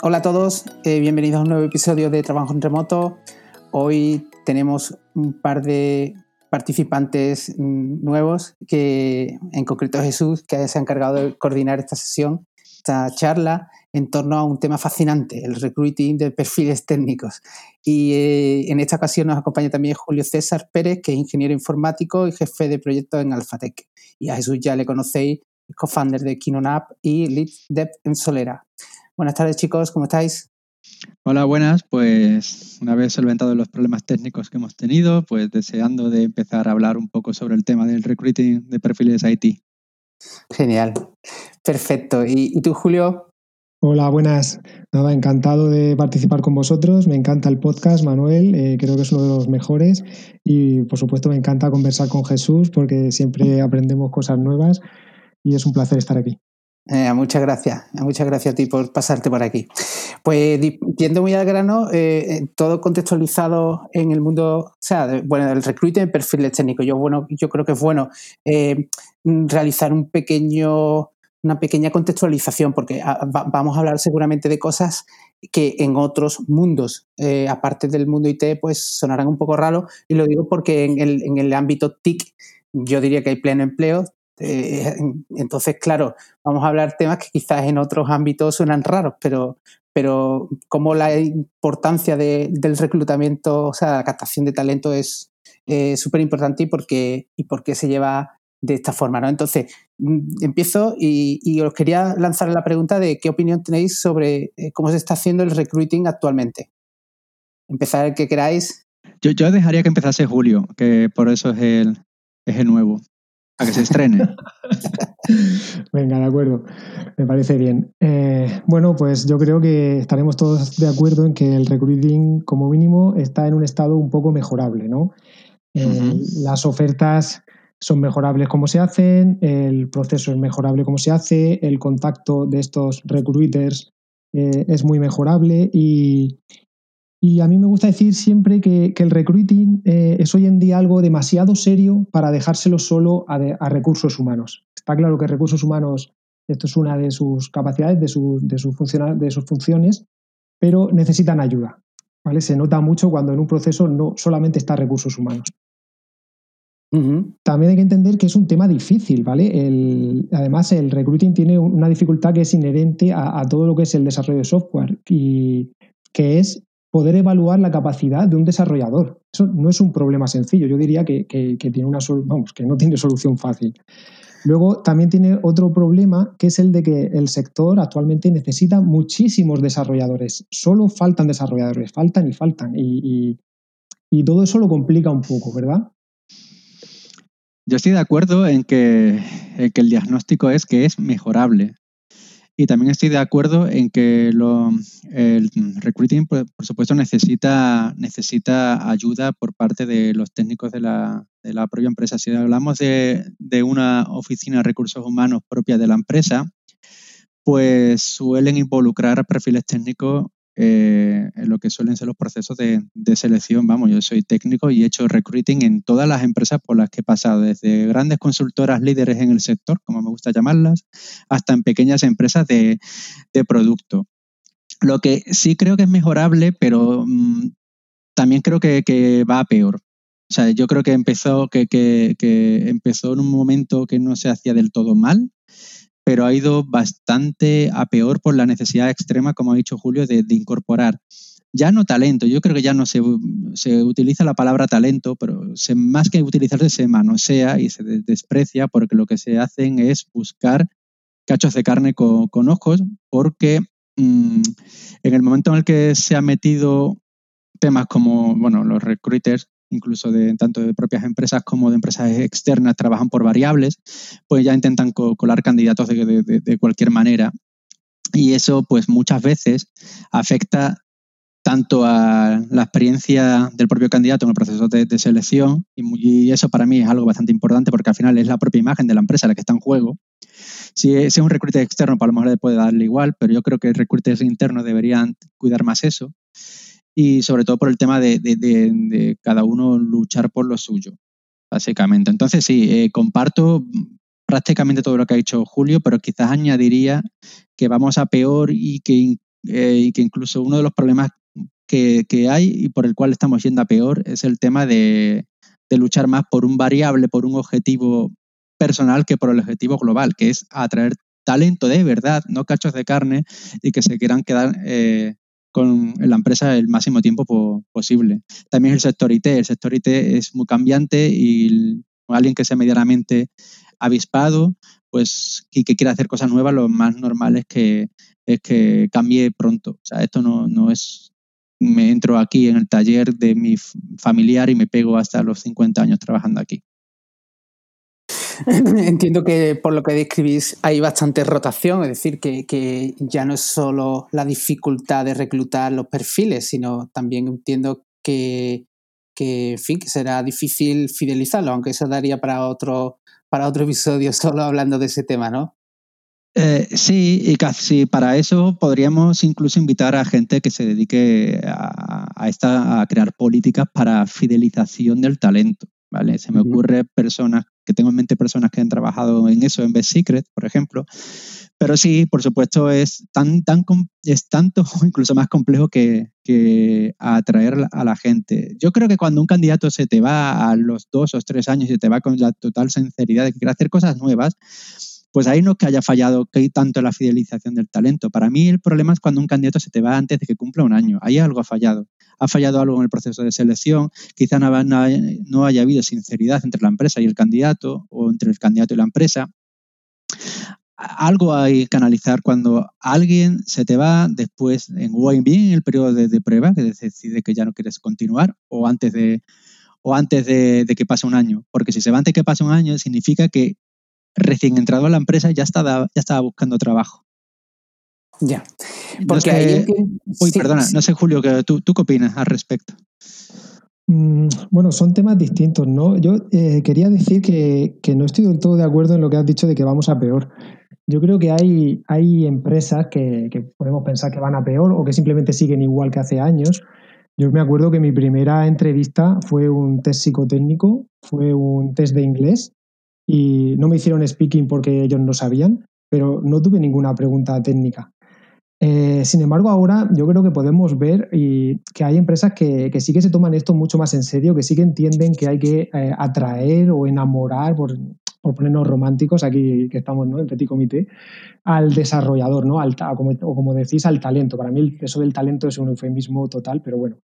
Hola a todos, eh, bienvenidos a un nuevo episodio de Trabajo en Remoto. Hoy tenemos un par de participantes nuevos, que en concreto Jesús, que se ha encargado de coordinar esta sesión, esta charla en torno a un tema fascinante, el recruiting de perfiles técnicos. Y eh, en esta ocasión nos acompaña también Julio César Pérez, que es ingeniero informático y jefe de proyecto en Alphatec. Y a Jesús ya le conocéis, co-founder de KinoNapp y Lead Dev en Solera. Buenas tardes, chicos, ¿cómo estáis? Hola, buenas. Pues una vez solventado los problemas técnicos que hemos tenido, pues deseando de empezar a hablar un poco sobre el tema del recruiting de perfiles IT. Genial, perfecto. ¿Y, tú, Julio? Hola, buenas. Nada, encantado de participar con vosotros. Me encanta el podcast, Manuel. Eh, creo que es uno de los mejores. Y por supuesto, me encanta conversar con Jesús porque siempre aprendemos cosas nuevas y es un placer estar aquí. Eh, muchas gracias, muchas gracias a ti por pasarte por aquí. Pues yendo muy al grano, eh, todo contextualizado en el mundo, o sea, bueno, del recruiting perfiles técnicos. Yo, bueno, yo creo que es bueno eh, realizar un pequeño, una pequeña contextualización, porque ah, vamos a hablar seguramente de cosas que en otros mundos, aparte del mundo IT, pues sonarán un poco raros. Y lo digo porque en el, en el ámbito TIC yo diría que hay pleno empleo, eh, entonces, claro, vamos a hablar temas que quizás en otros ámbitos suenan raros, pero, pero como la importancia del reclutamiento, o sea, la captación de talento es súper importante y por, qué, y por qué se lleva de esta forma, ¿no? Entonces, mm, empiezo y, os quería lanzar la pregunta de qué opinión tenéis sobre eh, cómo se está haciendo el recruiting actualmente. Empezar el que queráis. Yo, yo dejaría que empezase Julio, que por eso es el, es el nuevo a que se estrene. Venga, de acuerdo. Me parece bien. Eh, bueno, pues yo creo que estaremos todos de acuerdo en que el recruiting, como mínimo, está en un estado un poco mejorable, ¿no? Eh, las ofertas son mejorables como se hacen, el proceso es mejorable como se hace, el contacto de estos recruiters eh, es muy mejorable y, y a mí me gusta decir siempre que, el recruiting eh, es hoy en día algo demasiado serio para dejárselo solo a, recursos humanos. Está claro que recursos humanos, esto es una de sus capacidades, de, de, de sus funciones, pero necesitan ayuda. ¿vale? Se nota mucho cuando en un proceso no solamente está recursos humanos. También hay que entender que es un tema difícil, ¿vale? además, el recruiting tiene una dificultad que es inherente a, a, todo lo que es el desarrollo de software y que es poder evaluar la capacidad de un desarrollador. Eso no es un problema sencillo. Yo diría que, tiene una vamos, que no tiene solución fácil. Luego también tiene otro problema que es el de que el sector actualmente necesita muchísimos desarrolladores. Solo faltan desarrolladores, faltan y faltan. Y, todo eso lo complica un poco, ¿verdad? Yo estoy de acuerdo en que, en que el diagnóstico es que es mejorable. Y también estoy de acuerdo en que el recruiting, por, supuesto, necesita, necesita ayuda por parte de los técnicos de la, propia empresa. Si hablamos de, de, una oficina de recursos humanos propia de la empresa, pues suelen involucrar perfiles técnicos eh, lo que suelen ser los procesos de, selección. Vamos, yo soy técnico y he hecho recruiting en todas las empresas por las que he pasado, desde grandes consultoras líderes en el sector, como me gusta llamarlas, hasta en pequeñas empresas de, producto. Lo que sí creo que es mejorable, pero mm, también creo que, va a peor. O sea, yo creo que empezó, que empezó en un momento que no se hacía del todo mal pero ha ido bastante a peor por la necesidad extrema, como ha dicho Julio, de, incorporar ya no talento, yo creo que ya no se, se utiliza la palabra talento, pero se, más que utilizarse se manosea y se desprecia porque lo que se hacen es buscar cachos de carne con, ojos, porque mm, en el momento en el que se ha metido temas como, bueno, los recruiters incluso tanto de propias empresas como de empresas externas, trabajan por variables, pues ya intentan colar candidatos de, cualquier manera. Y eso, pues muchas veces afecta tanto a la experiencia del propio candidato en el proceso de, selección, y, eso para mí es algo bastante importante porque al final es la propia imagen de la empresa la que está en juego. Si es, un recruiter externo, para pues lo mejor le puede darle igual, pero yo creo que recruiters internos deberían cuidar más eso y sobre todo por el tema de, cada uno luchar por lo suyo, básicamente. Entonces sí, eh, comparto prácticamente todo lo que ha dicho Julio, pero quizás añadiría que vamos a peor y que eh, y que incluso uno de los problemas que, que, hay y por el cual estamos yendo a peor es el tema de, de luchar más por un variable, por un objetivo personal que por el objetivo global, que es atraer talento de verdad, no cachos de carne y que se quieran quedar eh, con la empresa el máximo tiempo posible. También el sector IT. El sector IT es muy cambiante y alguien que sea medianamente avispado pues, y que quiera hacer cosas nuevas, lo más normal es que, es que cambie pronto. O sea, esto no, no es me entro aquí en el taller de mi familiar y me pego hasta los 50 años trabajando aquí. Entiendo que por lo que describís hay bastante rotación, es decir, que, ya no es solo la dificultad de reclutar los perfiles, sino también entiendo que, que, fin, que será difícil fidelizarlo, aunque eso daría para otro, para otro episodio solo hablando de ese tema, ¿no? Eh, sí, y casi para eso podríamos incluso invitar a gente que se dedique a, esta, a crear políticas para fidelización del talento. ¿Vale? Se me ocurre personas, que tengo en mente personas que han trabajado en eso, en Best Secret, por ejemplo. Pero sí, por supuesto, es, tan, tan, es tanto o incluso más complejo que, que atraer a la gente. Yo creo que cuando un candidato se te va a los dos o tres años y te va con la total sinceridad de que quiere hacer cosas nuevas, pues ahí no que haya fallado que hay tanto la fidelización del talento. Para mí el problema es cuando un candidato se te va antes de que cumpla un año. Ahí algo ha fallado. Ha fallado algo en el proceso de selección, quizá no, haya habido sinceridad entre la empresa y el candidato o entre el candidato y la empresa. Algo hay que analizar cuando alguien se te va después, en, bien en el periodo de, prueba, que decide que ya no quieres continuar, o antes de, o antes de, de, que pase un año. Porque si se va antes que pase un año, significa que recién entrado a la empresa ya estaba, ya estaba buscando trabajo. Ya. Porque Uy, perdona, no sé, Julio, ¿tú, ¿tú qué opinas al respecto? Mm, bueno, son temas distintos, ¿no? Yo eh, quería decir que, no estoy del todo de acuerdo en lo que has dicho de que vamos a peor. Yo creo que hay, hay empresas que, que, podemos pensar que van a peor o que simplemente siguen igual que hace años. Yo me acuerdo que mi primera entrevista fue un test psicotécnico, fue un test de inglés y no me hicieron speaking porque ellos no sabían, pero no tuve ninguna pregunta técnica. Eh, sin embargo, ahora yo creo que podemos ver y que hay empresas que, que, sí que se toman esto mucho más en serio, que sí que entienden que hay que eh, atraer o enamorar, por, por, ponernos románticos, aquí que estamos ¿no? en Petit Comité, al desarrollador, ¿no? Al, como, o como decís, al talento. Para mí eso del talento es un eufemismo total, pero bueno.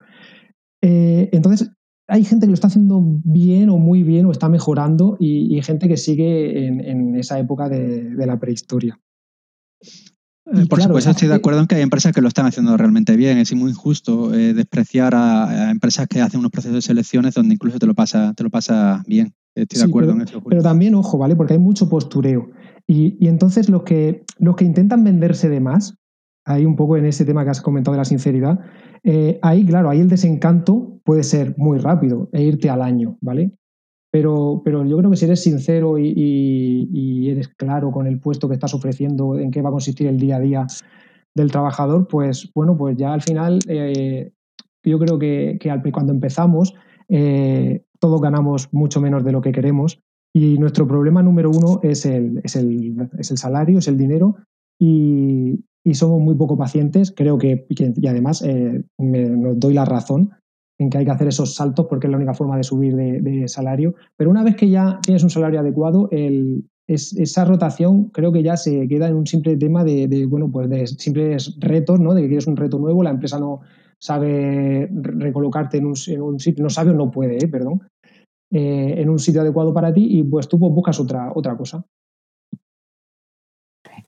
Eh, entonces, hay gente que lo está haciendo bien o muy bien o está mejorando y, gente que sigue en, esa época de, la prehistoria. Eh, por supuesto, estoy de acuerdo en que hay empresas que lo están haciendo realmente bien. Es muy injusto eh, despreciar a, empresas que hacen unos procesos de selecciones donde incluso te lo pasa, te lo pasa bien. Estoy de acuerdo en eso. Pero también, ojo, ¿vale? Porque hay mucho postureo. Y, entonces los que, los que intentan venderse de más, ahí un poco en ese tema que has comentado de la sinceridad, eh, ahí, claro, ahí el desencanto puede ser muy rápido e irte al año, ¿vale? Pero, pero yo creo que si eres sincero y, eres claro con el puesto que estás ofreciendo, en qué va a consistir el día a día del trabajador, pues bueno, pues ya al final eh, yo creo que, cuando empezamos eh, todos ganamos mucho menos de lo que queremos y nuestro problema número uno es el, es el, es el salario, es el dinero y, y somos muy poco pacientes. Creo que, y además eh, me, doy la razón en que hay que hacer esos saltos porque es la única forma de subir de, salario. Pero una vez que ya tienes un salario adecuado, el, esa rotación creo que ya se queda en un simple tema de, bueno, pues de simples retos, ¿no? De que quieres un reto nuevo, la empresa no sabe recolocarte en un, en un sitio, no sabe o no puede, ¿eh? perdón, eh, en un sitio adecuado para ti y pues tú pues, buscas otra, otra cosa.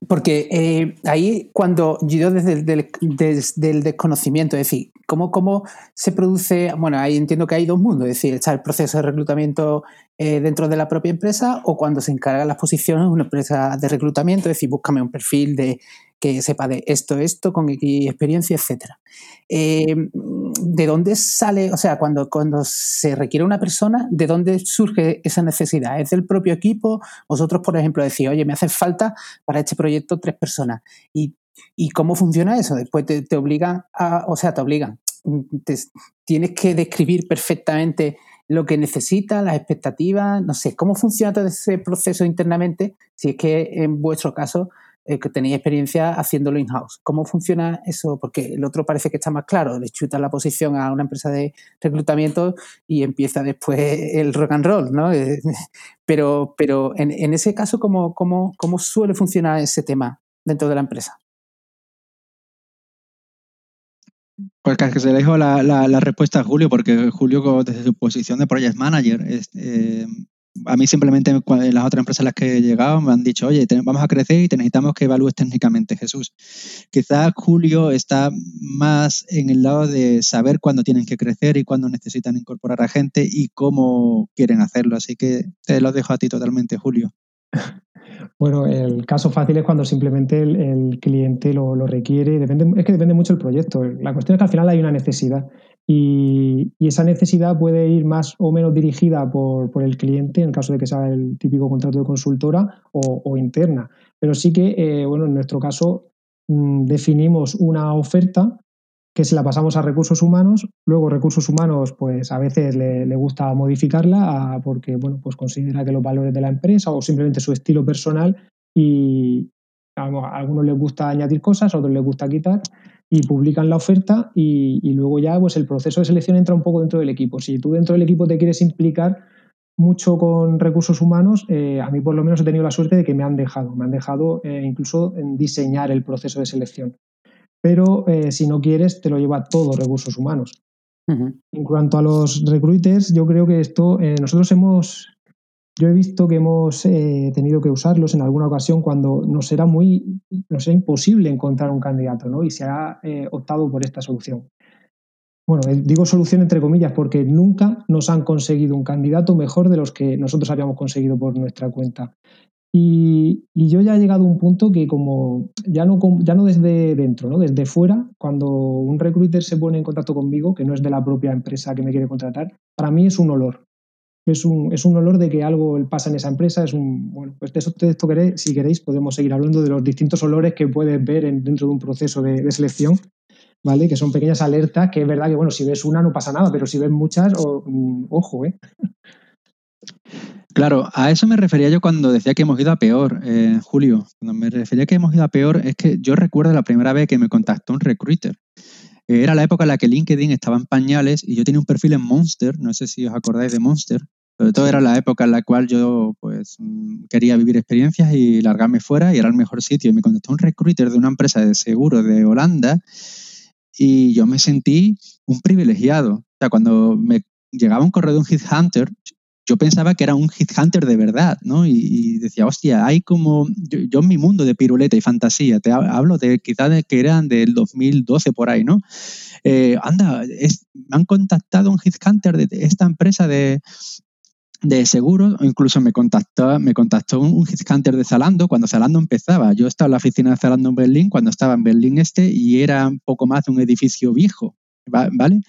Porque eh, ahí cuando yo desde desde el desconocimiento, es decir, ¿cómo, ¿cómo se produce? Bueno, ahí entiendo que hay dos mundos, es decir, está el proceso de reclutamiento eh, dentro de la propia empresa o cuando se encargan las posiciones una empresa de reclutamiento, es decir, búscame un perfil de que sepa de esto, esto, con experiencia, etcétera. Eh, ¿De dónde sale, o sea, cuando, cuando se requiere una persona, de dónde surge esa necesidad? ¿Es del propio equipo? Vosotros, por ejemplo, decís, oye, me hace falta para este proyecto tres personas. ¿Y, cómo funciona eso? Después te, te, obligan a, o sea, te obligan. tienes que describir perfectamente lo que necesitas, las expectativas, no sé, cómo funciona todo ese proceso internamente, si es que en vuestro caso eh, que tenéis experiencia haciéndolo in-house. ¿Cómo funciona eso? Porque el otro parece que está más claro, le chuta la posición a una empresa de reclutamiento y empieza después el rock and roll, ¿no? Eh, pero, pero en, ese caso, ¿cómo, cómo, cómo suele funcionar ese tema dentro de la empresa? Pues que se le dijo la, la, respuesta a Julio, porque Julio, desde su posición de project manager, eh, a mí simplemente en las otras empresas a las que he llegado me han dicho, oye, vamos a crecer y te necesitamos que evalúes técnicamente, Jesús. Quizás Julio está más en el lado de saber cuándo tienen que crecer y cuándo necesitan incorporar a gente y cómo quieren hacerlo. Así que te lo dejo a ti totalmente, Julio. Bueno, el caso fácil es cuando simplemente el, cliente lo, requiere. Depende, es que depende mucho del proyecto. La cuestión es que al final hay una necesidad y, esa necesidad puede ir más o menos dirigida por, el cliente, en caso de que sea el típico contrato de consultora o, interna. Pero sí que, eh, bueno, en nuestro caso mm, definimos una oferta que se la pasamos a recursos humanos, luego recursos humanos pues a veces le, gusta modificarla porque bueno, pues considera que los valores de la empresa o simplemente su estilo personal y a algunos les gusta añadir cosas, a otros les gusta quitar y publican la oferta y, luego ya pues el proceso de selección entra un poco dentro del equipo. Si tú dentro del equipo te quieres implicar mucho con recursos humanos, eh, a mí por lo menos he tenido la suerte de que me han dejado, me han dejado eh, incluso en diseñar el proceso de selección pero eh, si no quieres, te lo lleva todo recursos humanos. En cuanto a los recruiters, yo creo que esto, nosotros hemos, yo he visto que hemos eh, tenido que usarlos en alguna ocasión cuando nos era muy, nos era imposible encontrar un candidato, ¿no? Y se ha optado por esta solución. Bueno, digo solución entre comillas porque nunca nos han conseguido un candidato mejor de los que nosotros habíamos conseguido por nuestra cuenta. Y, yo ya he llegado a un punto que como ya no, ya no desde dentro, ¿no? desde fuera, cuando un recruiter se pone en contacto conmigo, que no es de la propia empresa que me quiere contratar, para mí es un olor. Es un, es un olor de que algo pasa en esa empresa. Es un, bueno, pues de, esto si queréis podemos seguir hablando de los distintos olores que puedes ver dentro de un proceso de, selección. ¿Vale? Que son pequeñas alertas, que es verdad que, bueno, si ves una no pasa nada, pero si ves muchas, mm, ojo, ¿eh? Claro, a eso me refería yo cuando decía que hemos ido a peor, eh, Julio. Cuando me refería que hemos ido a peor, es que yo recuerdo la primera vez que me contactó un recruiter. Era la época en la que LinkedIn estaba en pañales y yo tenía un perfil en Monster, no sé si os acordáis de Monster, sobre todo era la época en la cual yo pues mm, quería vivir experiencias y largarme fuera y era el mejor sitio. Y me contactó un recruiter de una empresa de seguro de Holanda y yo me sentí un privilegiado. O sea, cuando me llegaba un correo de un headhunter, yo pensaba que era un hit hunter de verdad, ¿no? Y, decía, hostia, hay como, yo, en mi mundo de piruleta y fantasía, te hablo de quizás que eran del 2012 por ahí, ¿no? Eh, anda, me han contactado un hit hunter de esta empresa de, de seguros, incluso me contactó, me contactó un hit hunter de Zalando cuando Zalando empezaba. Yo estaba en la oficina de Zalando en Berlín cuando estaba en Berlín este y era un poco más de un edificio viejo. ¿Vale?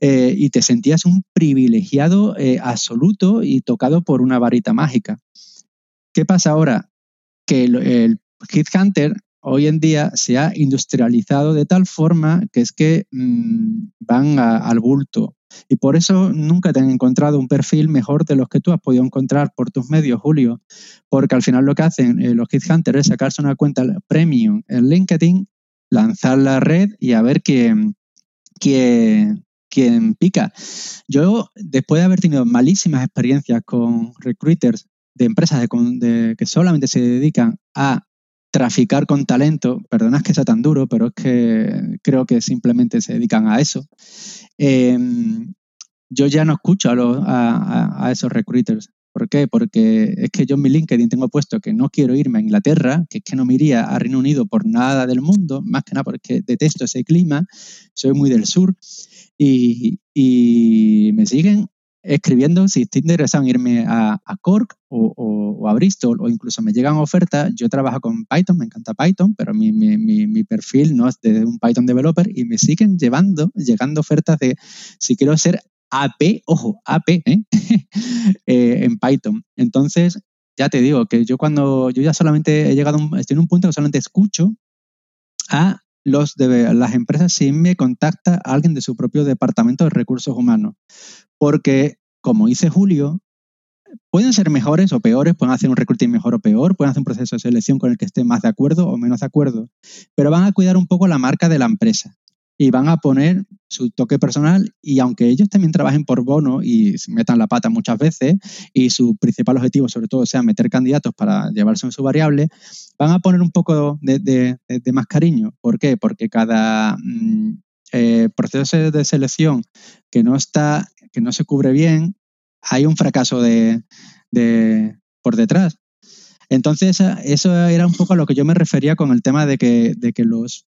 Eh, y te sentías un privilegiado eh, absoluto y tocado por una varita mágica. ¿Qué pasa ahora? Que el, Hit Hunter hoy en día se ha industrializado de tal forma que es que mm, van al bulto. Y por eso nunca te han encontrado un perfil mejor de los que tú has podido encontrar por tus medios, Julio. Porque al final lo que hacen eh, los Hit Hunters es sacarse una cuenta premium en LinkedIn, lanzar la red y a ver quién, quien, pica. Yo, después de haber tenido malísimas experiencias con recruiters de empresas de, que solamente se dedican a traficar con talento, perdonad que sea tan duro, pero es que creo que simplemente se dedican a eso. Em, yo ya no escucho a, a, esos recruiters. ¿Por qué? Porque es que yo en mi LinkedIn tengo puesto que no quiero irme a Inglaterra, que es que no me iría a Reino Unido por nada del mundo, más que nada porque detesto ese clima, soy muy del sur, y, me siguen escribiendo si estoy interesado en irme a, Cork o, a Bristol o incluso me llegan ofertas. Yo trabajo con Python, me encanta Python, pero mi, mi, perfil no es de un Python developer y me siguen llevando, llegando ofertas de si quiero ser AP, ojo, AP, ¿eh? Eh, en Python. Entonces, ya te digo que yo cuando yo ya solamente he llegado, estoy en un punto que solamente escucho a los de las empresas si me contacta alguien de su propio departamento de recursos humanos. Porque, como dice Julio, pueden ser mejores o peores, pueden hacer un recruiting mejor o peor, pueden hacer un proceso de selección con el que estén más de acuerdo o menos de acuerdo, pero van a cuidar un poco la marca de la empresa y van a poner su toque personal y aunque ellos también trabajen por bono y metan la pata muchas veces y su principal objetivo sobre todo sea meter candidatos para llevarse en su variable, van a poner un poco de, más cariño. ¿Por qué? Porque cada mm, eh, proceso de selección que no está, que no se cubre bien, hay un fracaso de, por detrás. Entonces, eso era un poco a lo que yo me refería con el tema de que, de que los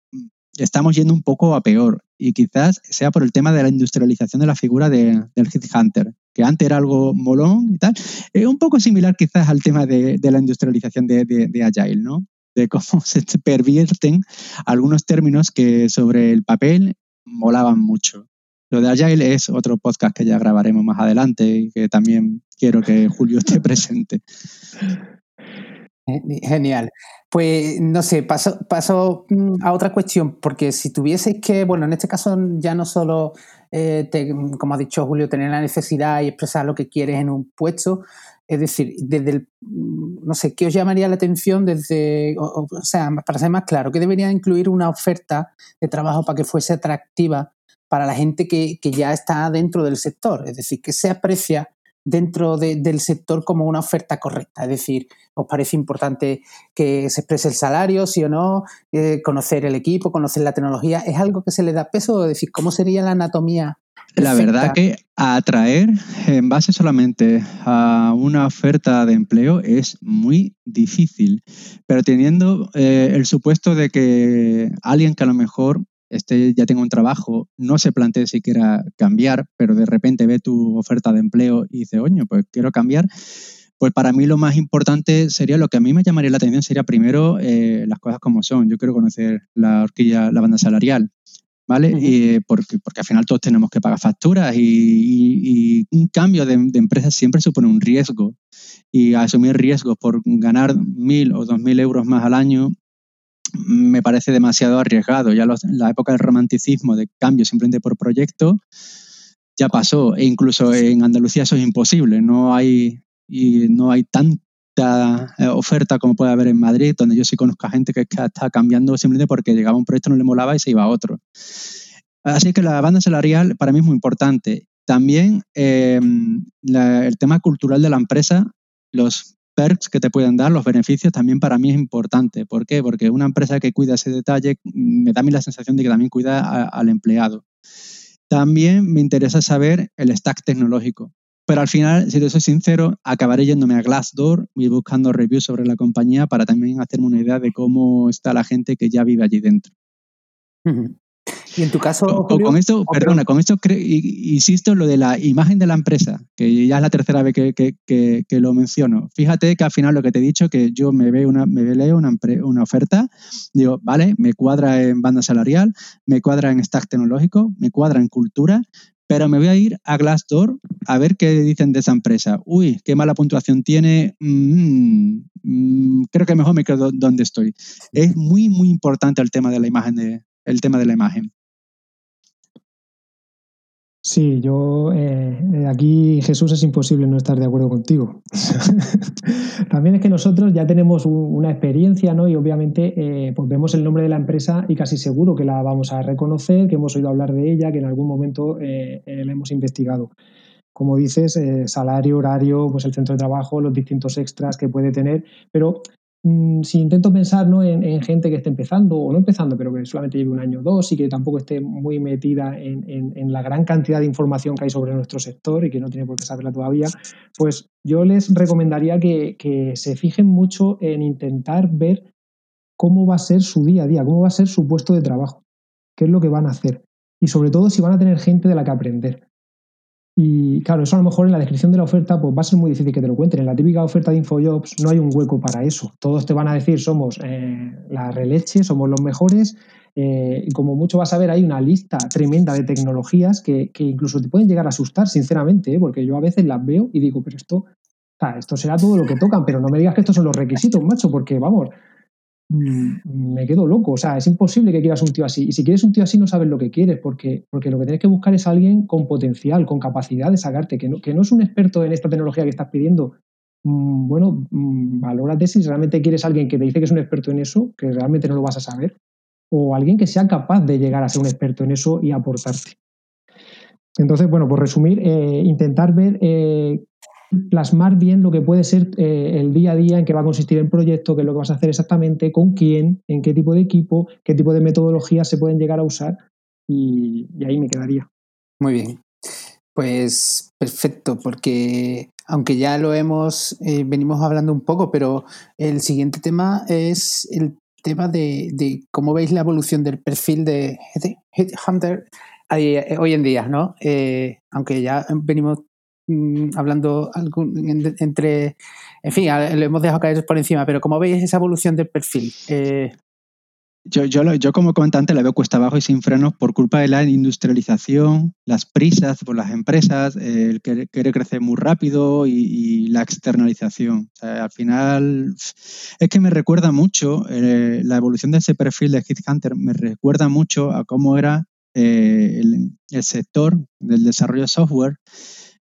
estamos yendo un poco a peor y quizás sea por el tema de la industrialización de la figura de, del Hunter, que antes era algo molón y tal. Es un poco similar quizás al tema de, la industrialización de, Agile, ¿no? De cómo se pervierten algunos términos que sobre el papel molaban mucho. Lo de Agile es otro podcast que ya grabaremos más adelante y que también quiero que Julio esté presente. Genial. Pues no sé, paso, paso mm, a otra cuestión, porque si tuvieseis que, bueno, en este caso ya no solo, eh, como ha dicho Julio, tener la necesidad y expresar lo que quieres en un puesto, es decir, desde el, mm, no sé, ¿qué os llamaría la atención desde, o, sea, para ser más claro, ¿qué debería incluir una oferta de trabajo para que fuese atractiva para la gente que, que ya está dentro del sector? Es decir, ¿qué se aprecia dentro del sector como una oferta correcta. Es decir, ¿os parece importante que se exprese el salario, sí o no? Eh, conocer el equipo, conocer la tecnología. ¿Es algo que se le da peso? Es decir, ¿cómo sería la anatomía? La verdad que atraer en base solamente a una oferta de empleo es muy difícil, pero teniendo eh, el supuesto de que alguien que a lo mejor este ya tenga un trabajo, no se plantee siquiera cambiar, pero de repente ve tu oferta de empleo y dice, oño, pues quiero cambiar, pues para mí lo más importante sería, lo que a mí me llamaría la atención sería primero eh, las cosas como son. Yo quiero conocer la horquilla, la banda salarial, ¿vale? y porque, porque al final todos tenemos que pagar facturas y, un cambio de, de, empresa siempre supone un riesgo. Y asumir riesgos por ganar mil o dos mil euros más al año me parece demasiado arriesgado. Ya la época del romanticismo, de cambio simplemente por proyecto, ya pasó. E incluso en Andalucía eso es imposible. No hay, y no hay tanta eh, oferta como puede haber en Madrid, donde yo sí conozco a gente que está cambiando simplemente porque llegaba un proyecto, no le molaba y se iba a otro. Así que la banda salarial para mí es muy importante. También em, el tema cultural de la empresa, los perks que te pueden dar, los beneficios, también para mí es importante. ¿Por qué? Porque una empresa que cuida ese detalle mm, me da a mí la sensación de que también cuida al empleado. También me interesa saber el stack tecnológico. Pero al final, si te soy sincero, acabaré yéndome a Glassdoor y buscando reviews sobre la compañía para también hacerme una idea de cómo está la gente que ya vive allí dentro. Y en tu caso. con, esto, perdona, con esto insisto lo de la imagen de la empresa, que ya es la tercera vez que, lo menciono. Fíjate que al final lo que te he dicho, que yo me veo una, me leo una, una oferta, digo, vale, me cuadra en banda salarial, me cuadra en stack tecnológico, me cuadra en cultura, pero me voy a ir a Glassdoor a ver qué dicen de esa empresa. Uy, qué mala puntuación tiene. Mm, mm, creo que mejor me quedo donde estoy. Es muy, muy importante el tema de la imagen de, el tema de la imagen. Sí, yo eh, aquí Jesús es imposible no estar de acuerdo contigo. También es que nosotros ya tenemos una experiencia, ¿no? Y obviamente eh, pues vemos el nombre de la empresa y casi seguro que la vamos a reconocer, que hemos oído hablar de ella, que en algún momento eh, la hemos investigado. Como dices, salario, horario, pues el centro de trabajo, los distintos extras que puede tener, pero si intento pensar ¿no? en, gente que esté empezando, o no empezando, pero que solamente lleve un año o dos y que tampoco esté muy metida en, la gran cantidad de información que hay sobre nuestro sector y que no tiene por qué saberla todavía, pues yo les recomendaría que se fijen mucho en intentar ver cómo va a ser su día a día, cómo va a ser su puesto de trabajo, qué es lo que van a hacer y sobre todo si van a tener gente de la que aprender. Y claro, eso a lo mejor en la descripción de la oferta pues va a ser muy difícil que te lo cuenten. En la típica oferta de InfoJobs no hay un hueco para eso. Todos te van a decir somos eh, la releche, somos los mejores. Eh, y como mucho vas a ver, hay una lista tremenda de tecnologías que, incluso te pueden llegar a asustar, sinceramente, ¿eh? porque yo a veces las veo y digo, pero esto, esto será todo lo que tocan, pero no me digas que estos son los requisitos, macho, porque vamos, me quedo loco. O sea, es imposible que quieras un tío así. Y si quieres un tío así, no sabes lo que quieres, porque, porque lo que tienes que buscar es alguien con potencial, con capacidad de sacarte, que no, que no es un experto en esta tecnología que estás pidiendo. Mm, bueno, valórate si realmente quieres alguien que te dice que es un experto en eso, que realmente no lo vas a saber, o alguien que sea capaz de llegar a ser un experto en eso y aportarte. Entonces, bueno, por resumir, eh, intentar ver, eh, plasmar bien lo que puede ser eh, el día a día, en qué va a consistir el proyecto, qué es lo que vas a hacer exactamente, con quién, en qué tipo de equipo, qué tipo de metodologías se pueden llegar a usar y, ahí me quedaría. Muy bien. Pues perfecto, porque aunque ya lo hemos, venimos hablando un poco, pero el siguiente tema es el tema de, cómo veis la evolución del perfil de Headhunter eh, hoy en día, ¿no? Eh, aunque ya venimos mm, hablando entre, en fin, lo hemos dejado caer por encima, pero ¿cómo veis esa evolución del perfil? Eh, yo, yo, yo, como comentante la veo cuesta abajo y sin frenos por culpa de la industrialización, las prisas por las empresas, el querer, crecer muy rápido y, la externalización. al final es que me recuerda mucho, la evolución de ese perfil de Hit Hunter me recuerda mucho a cómo era eh, el, sector del desarrollo de software,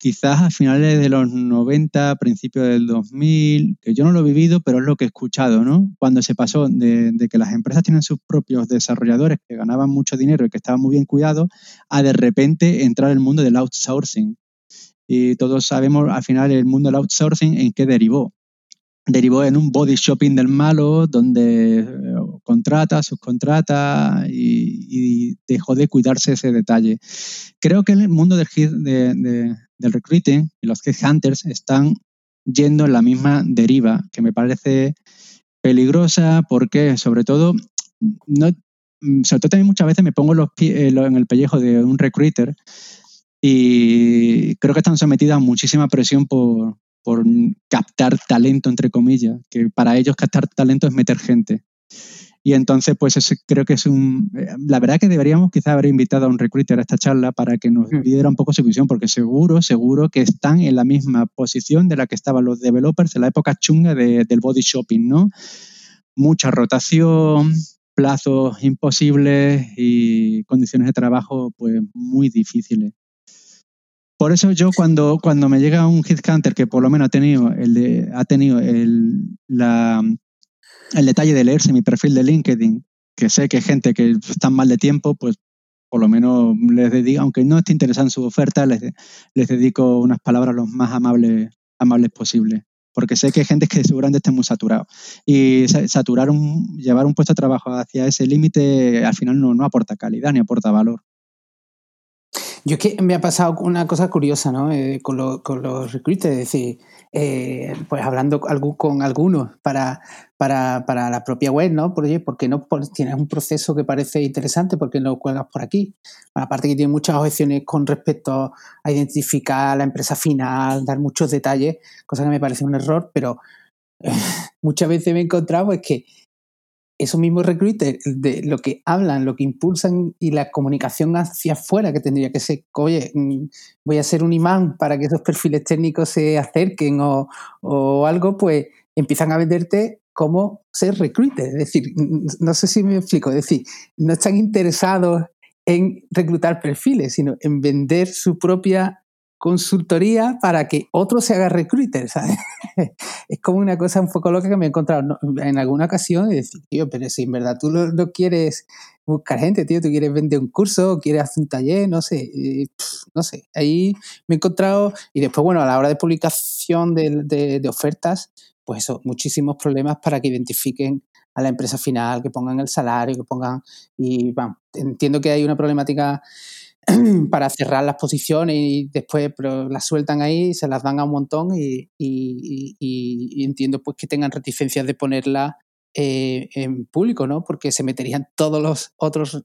quizás a finales de los 90, principios del 2000, que yo no lo he vivido, pero es lo que he escuchado, ¿no? Cuando se pasó de, que las empresas tienen sus propios desarrolladores que ganaban mucho dinero y que estaban muy bien cuidados, a de repente entrar el mundo del outsourcing. Y todos sabemos al final el mundo del outsourcing en qué derivó derivó en un body shopping del malo donde eh, contrata, subcontrata y, dejó de cuidarse ese detalle. Creo que en el mundo del, del recruiting y los headhunters están yendo en la misma deriva, que me parece peligrosa porque sobre todo no sobre todo también muchas veces me pongo los eh, en el pellejo de un recruiter y creo que están sometidas a muchísima presión por, por captar talento, entre comillas, que para ellos captar talento es meter gente. Y entonces, pues creo que es un... Eh, la verdad que deberíamos quizá haber invitado a un recruiter a esta charla para que nos mm. diera un poco su visión, porque seguro, seguro que están en la misma posición de la que estaban los developers en la época chunga del body shopping, ¿no? Mucha rotación, plazos imposibles y condiciones de trabajo pues muy difíciles. Por eso yo cuando, cuando me llega un headhunter que por lo menos ha tenido el, ha tenido el, el detalle de leerse mi perfil de LinkedIn, que sé que gente que está mal de tiempo, pues por lo menos les dedico, aunque no esté interesado en su oferta, les, les dedico unas palabras lo más amables, amables posibles. Porque sé que hay gente que seguramente esté muy saturado. Y saturar un, llevar un puesto de trabajo hacia ese límite al final no, no aporta calidad ni aporta valor. Yo es que me ha pasado una cosa curiosa, ¿no? Eh, con, con, los recruiters, es decir, eh, pues hablando con algunos para, para, para, la propia web, ¿no? Porque, porque no tienes un proceso que parece interesante, porque no cuelgas por aquí. Aparte que tiene muchas objeciones con respecto a identificar la empresa final, dar muchos detalles, cosa que me parece un error, pero eh, muchas veces me he encontrado pues, que esos mismos recruiters de lo que hablan, lo que impulsan y la comunicación hacia afuera que tendría que ser, oye, mm, voy a ser un imán para que esos perfiles técnicos se acerquen o, algo, pues empiezan a venderte cómo ser recruiter. Es decir, no sé si me explico, es decir, no están interesados en reclutar perfiles, sino en vender su propia consultoría para que otro se haga recruiter, ¿sabes? es como una cosa un poco loca que me he encontrado en alguna ocasión y decir, tío, pero si en verdad tú no, quieres buscar gente, tío, tú quieres vender un curso, quieres hacer un taller, no sé, no sé. Ahí me he encontrado, y después, bueno, a la hora de publicación de, de ofertas, pues eso, muchísimos problemas para que identifiquen a la empresa final, que pongan el salario, que pongan, y bueno, entiendo que hay una problemática para cerrar las posiciones y después pero las sueltan ahí, se las dan a un montón y, entiendo pues que tengan reticencias de ponerla eh, en público, ¿no? Porque se meterían todos los otros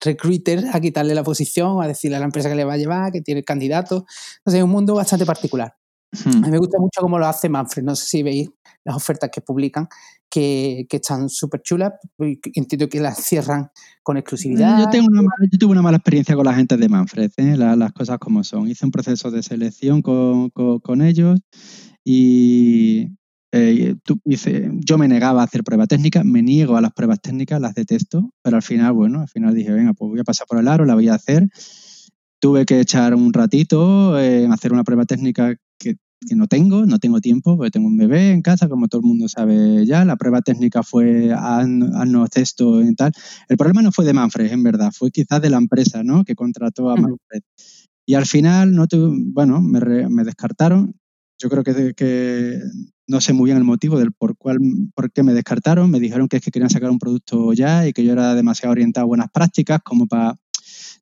recruiters a quitarle la posición, a decirle a la empresa que le va a llevar, que tiene candidatos. Entonces es un mundo bastante particular. A mí me gusta mucho cómo lo hace Manfred. No sé si veis las ofertas que publican, que, están súper chulas. Entiendo que las cierran con exclusividad. Yo, tengo una, yo tuve una mala experiencia con la gente de Manfred, ¿eh? las cosas como son. Hice un proceso de selección con, con, ellos y, eh, yo me negaba a hacer pruebas técnicas, me niego a las pruebas técnicas, las detesto, pero al final, bueno, al final dije, venga, pues voy a pasar por el aro, la voy a hacer. Tuve que echar un ratito en hacer una prueba técnica que, no tengo, no tengo tiempo, porque tengo un bebé en casa, como todo el mundo sabe ya. La prueba técnica fue no esto y tal. El problema no fue de Manfred, en verdad, fue quizás de la empresa ¿no? que contrató a Manfred. Y al final, no bueno, me, me descartaron yo creo que, que, no sé muy bien el motivo del por, cuál, por qué me descartaron. Me dijeron que es que querían sacar un producto ya y que yo era demasiado orientado a buenas prácticas como para...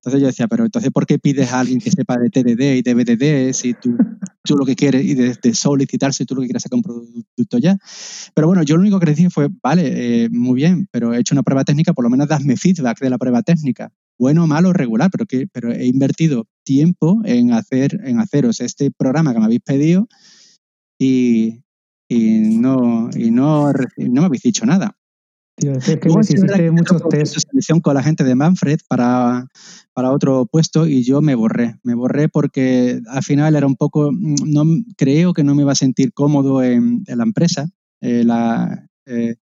Entonces yo decía, pero entonces ¿por qué pides a alguien que sepa de TDD y de BDD si tú, tú lo que quieres y de, de solicitar si tú lo que quieres sacar un producto ya? Pero bueno, yo lo único que le dije fue, vale, eh, muy bien, pero he hecho una prueba técnica, por lo menos dasme feedback de la prueba técnica bueno, malo, regular, pero, que, pero he invertido tiempo en, hacer, en haceros este programa que me habéis pedido y, no, y no, no me habéis dicho nada. Tío, es que hiciste muchos test. con la gente de Manfred para, para otro puesto y yo me borré. Me borré porque al final era un poco, no creo que no me iba a sentir cómodo en, la empresa. Eh, la, eh,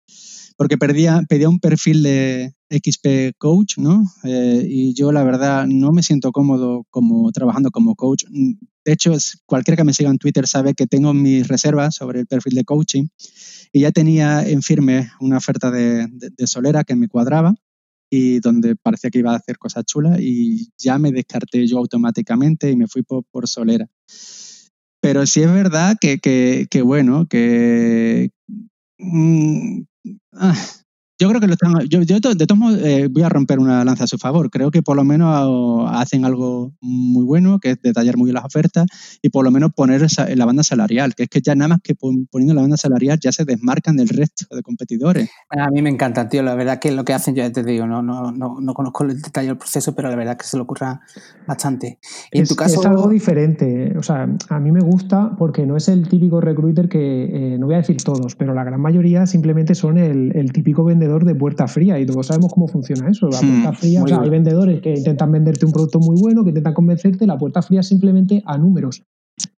porque perdía, pedía un perfil de XP coach, ¿no? Eh, y yo la verdad no me siento cómodo como trabajando como coach. De hecho, cualquiera que me siga en Twitter sabe que tengo mis reservas sobre el perfil de coaching y ya tenía en firme una oferta de, Solera que me cuadraba y donde parecía que iba a hacer cosas chulas y ya me descarté yo automáticamente y me fui por, Solera. Pero sí es verdad que, que bueno, que, Mm, ah, yo creo que lo están. Yo, de todos modos eh, voy a romper una lanza a su favor. Creo que por lo menos hacen algo muy bueno, que es detallar muy bien las ofertas y por lo menos poner esa, la banda salarial, que es que ya nada más que poniendo la banda salarial ya se desmarcan del resto de competidores. A mí me encanta, tío. La verdad que lo que hacen, yo te digo, no, no, no, no conozco el detalle del proceso, pero la verdad que se lo ocurra bastante. Y es, en tu caso. Es algo diferente. O sea, a mí me gusta porque no es el típico recruiter que, eh, no voy a decir todos, pero la gran mayoría simplemente son el, el típico vendedor de puerta fría y todos sabemos cómo funciona eso. La puerta hmm, fría, o sea, hay vendedores que intentan venderte un producto muy bueno, que intentan convencerte, la puerta fría simplemente a números.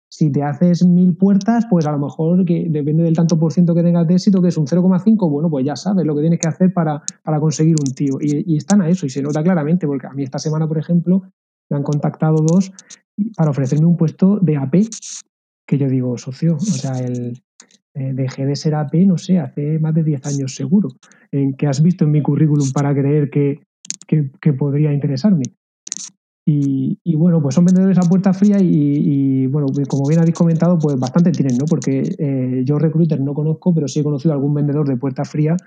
Si te haces mil puertas, pues a lo mejor, que depende del tanto por ciento que tengas de éxito, que es un 0,5, bueno, pues ya sabes lo que tienes que hacer para, para conseguir un tío. Y, y, están a eso, y se nota claramente, porque a mí esta semana, por ejemplo, me han contactado dos para ofrecerme un puesto de AP, que yo digo, socio, o sea, el, eh, dejé de ser AP, no sé, hace más de 10 años seguro, en que has visto en mi currículum para creer que, podría interesarme. Y, bueno, pues son vendedores a puerta fría y, bueno, como bien habéis comentado, pues bastante tienen, ¿no? Porque eh, yo recruiter no conozco, pero sí he conocido a algún vendedor de puerta fría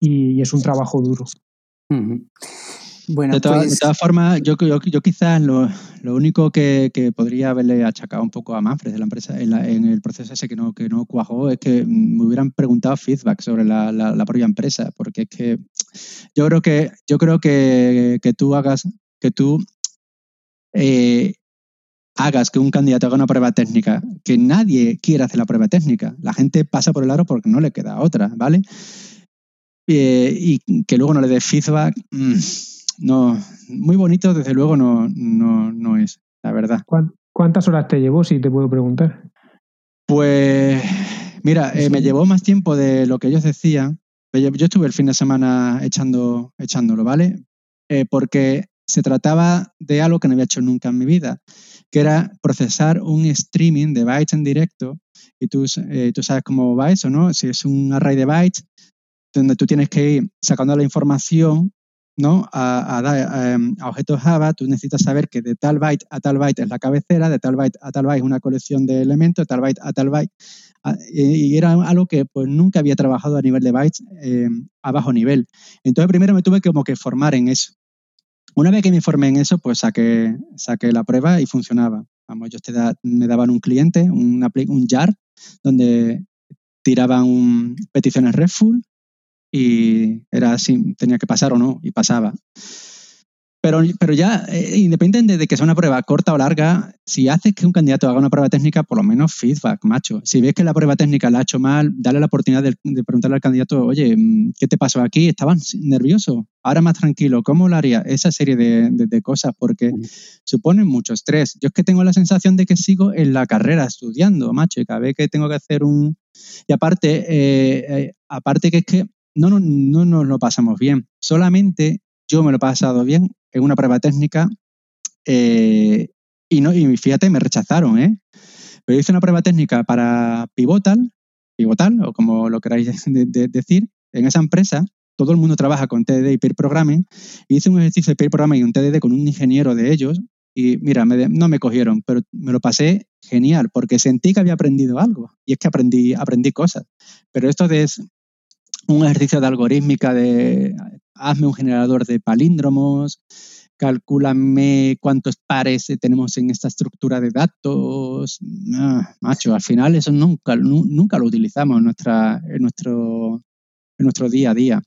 y, es un trabajo duro. Bueno, de, pues todas formas, yo, yo, yo quizás lo, único que, podría haberle achacado un poco a Manfred de la empresa en, el proceso ese que no, que no cuajó es que me hubieran preguntado feedback sobre la, la, propia empresa, porque es que yo creo que, yo creo que, que tú hagas, que tú eh, hagas que un candidato haga una prueba técnica, que nadie quiera hacer la prueba técnica. La gente pasa por el aro porque no le queda otra, ¿vale? Eh, y que luego no le dé feedback. Mmm, no, muy bonito desde luego no, no, es, la verdad. ¿Cuántas horas te llevó, si te puedo preguntar? Pues, mira, eh, me llevó más tiempo de lo que ellos decían. Yo estuve el fin de semana echando, echándolo, ¿vale? Eh, porque se trataba de algo que no había hecho nunca en mi vida, que era procesar un streaming de bytes en directo. Y tú, eh, tú sabes cómo va eso, ¿no? Si es un array de bytes, donde tú tienes que ir sacando la información ¿no? Em, a, objetos Java, tú necesitas saber que de tal byte a tal byte es la cabecera, de tal byte a tal byte es una colección de elementos, de tal byte a tal byte. y era algo que pues nunca había trabajado a nivel de bytes em, a bajo nivel. Entonces primero me tuve como que formar en eso. Una vez que me formé en eso, pues saqué, saqué la prueba y funcionaba. Vamos, ellos te me daban un cliente, un, un jar, donde tiraban peticiones RESTful y era así, tenía que pasar o no, y pasaba. Pero, pero ya, eh, independiente de que sea una prueba corta o larga, si haces que un candidato haga una prueba técnica, por lo menos feedback, macho. Si ves que la prueba técnica la ha hecho mal, dale la oportunidad de, preguntarle al candidato, oye, mm, ¿qué te pasó aquí? ¿Estabas nervioso? Ahora más tranquilo, ¿cómo lo haría? Esa serie de, cosas, porque suponen mucho estrés. Yo es que tengo la sensación de que sigo en la carrera estudiando, macho, y cada vez que tengo que hacer un... Y aparte, eh, eh, aparte que es que no, no, no nos lo pasamos bien. Solamente yo me lo he pasado bien en una prueba técnica eh, y, no, y fíjate, me rechazaron, ¿eh? Pero hice una prueba técnica para Pivotal, Pivotal, o como lo queráis decir, en esa empresa todo el mundo trabaja con TDD y peer programming. hice un ejercicio de peer programming y un TDD con un ingeniero de ellos y mira, no me cogieron, pero me lo pasé genial porque sentí que había aprendido algo y es que aprendí, aprendí cosas. Pero esto es un ejercicio de algorítmica de hazme un generador de palíndromos, calcúlame cuántos pares tenemos en esta estructura de datos. Ah, macho, al final eso nunca, nunca lo utilizamos en, nuestra, nuestro, nuestro día a día.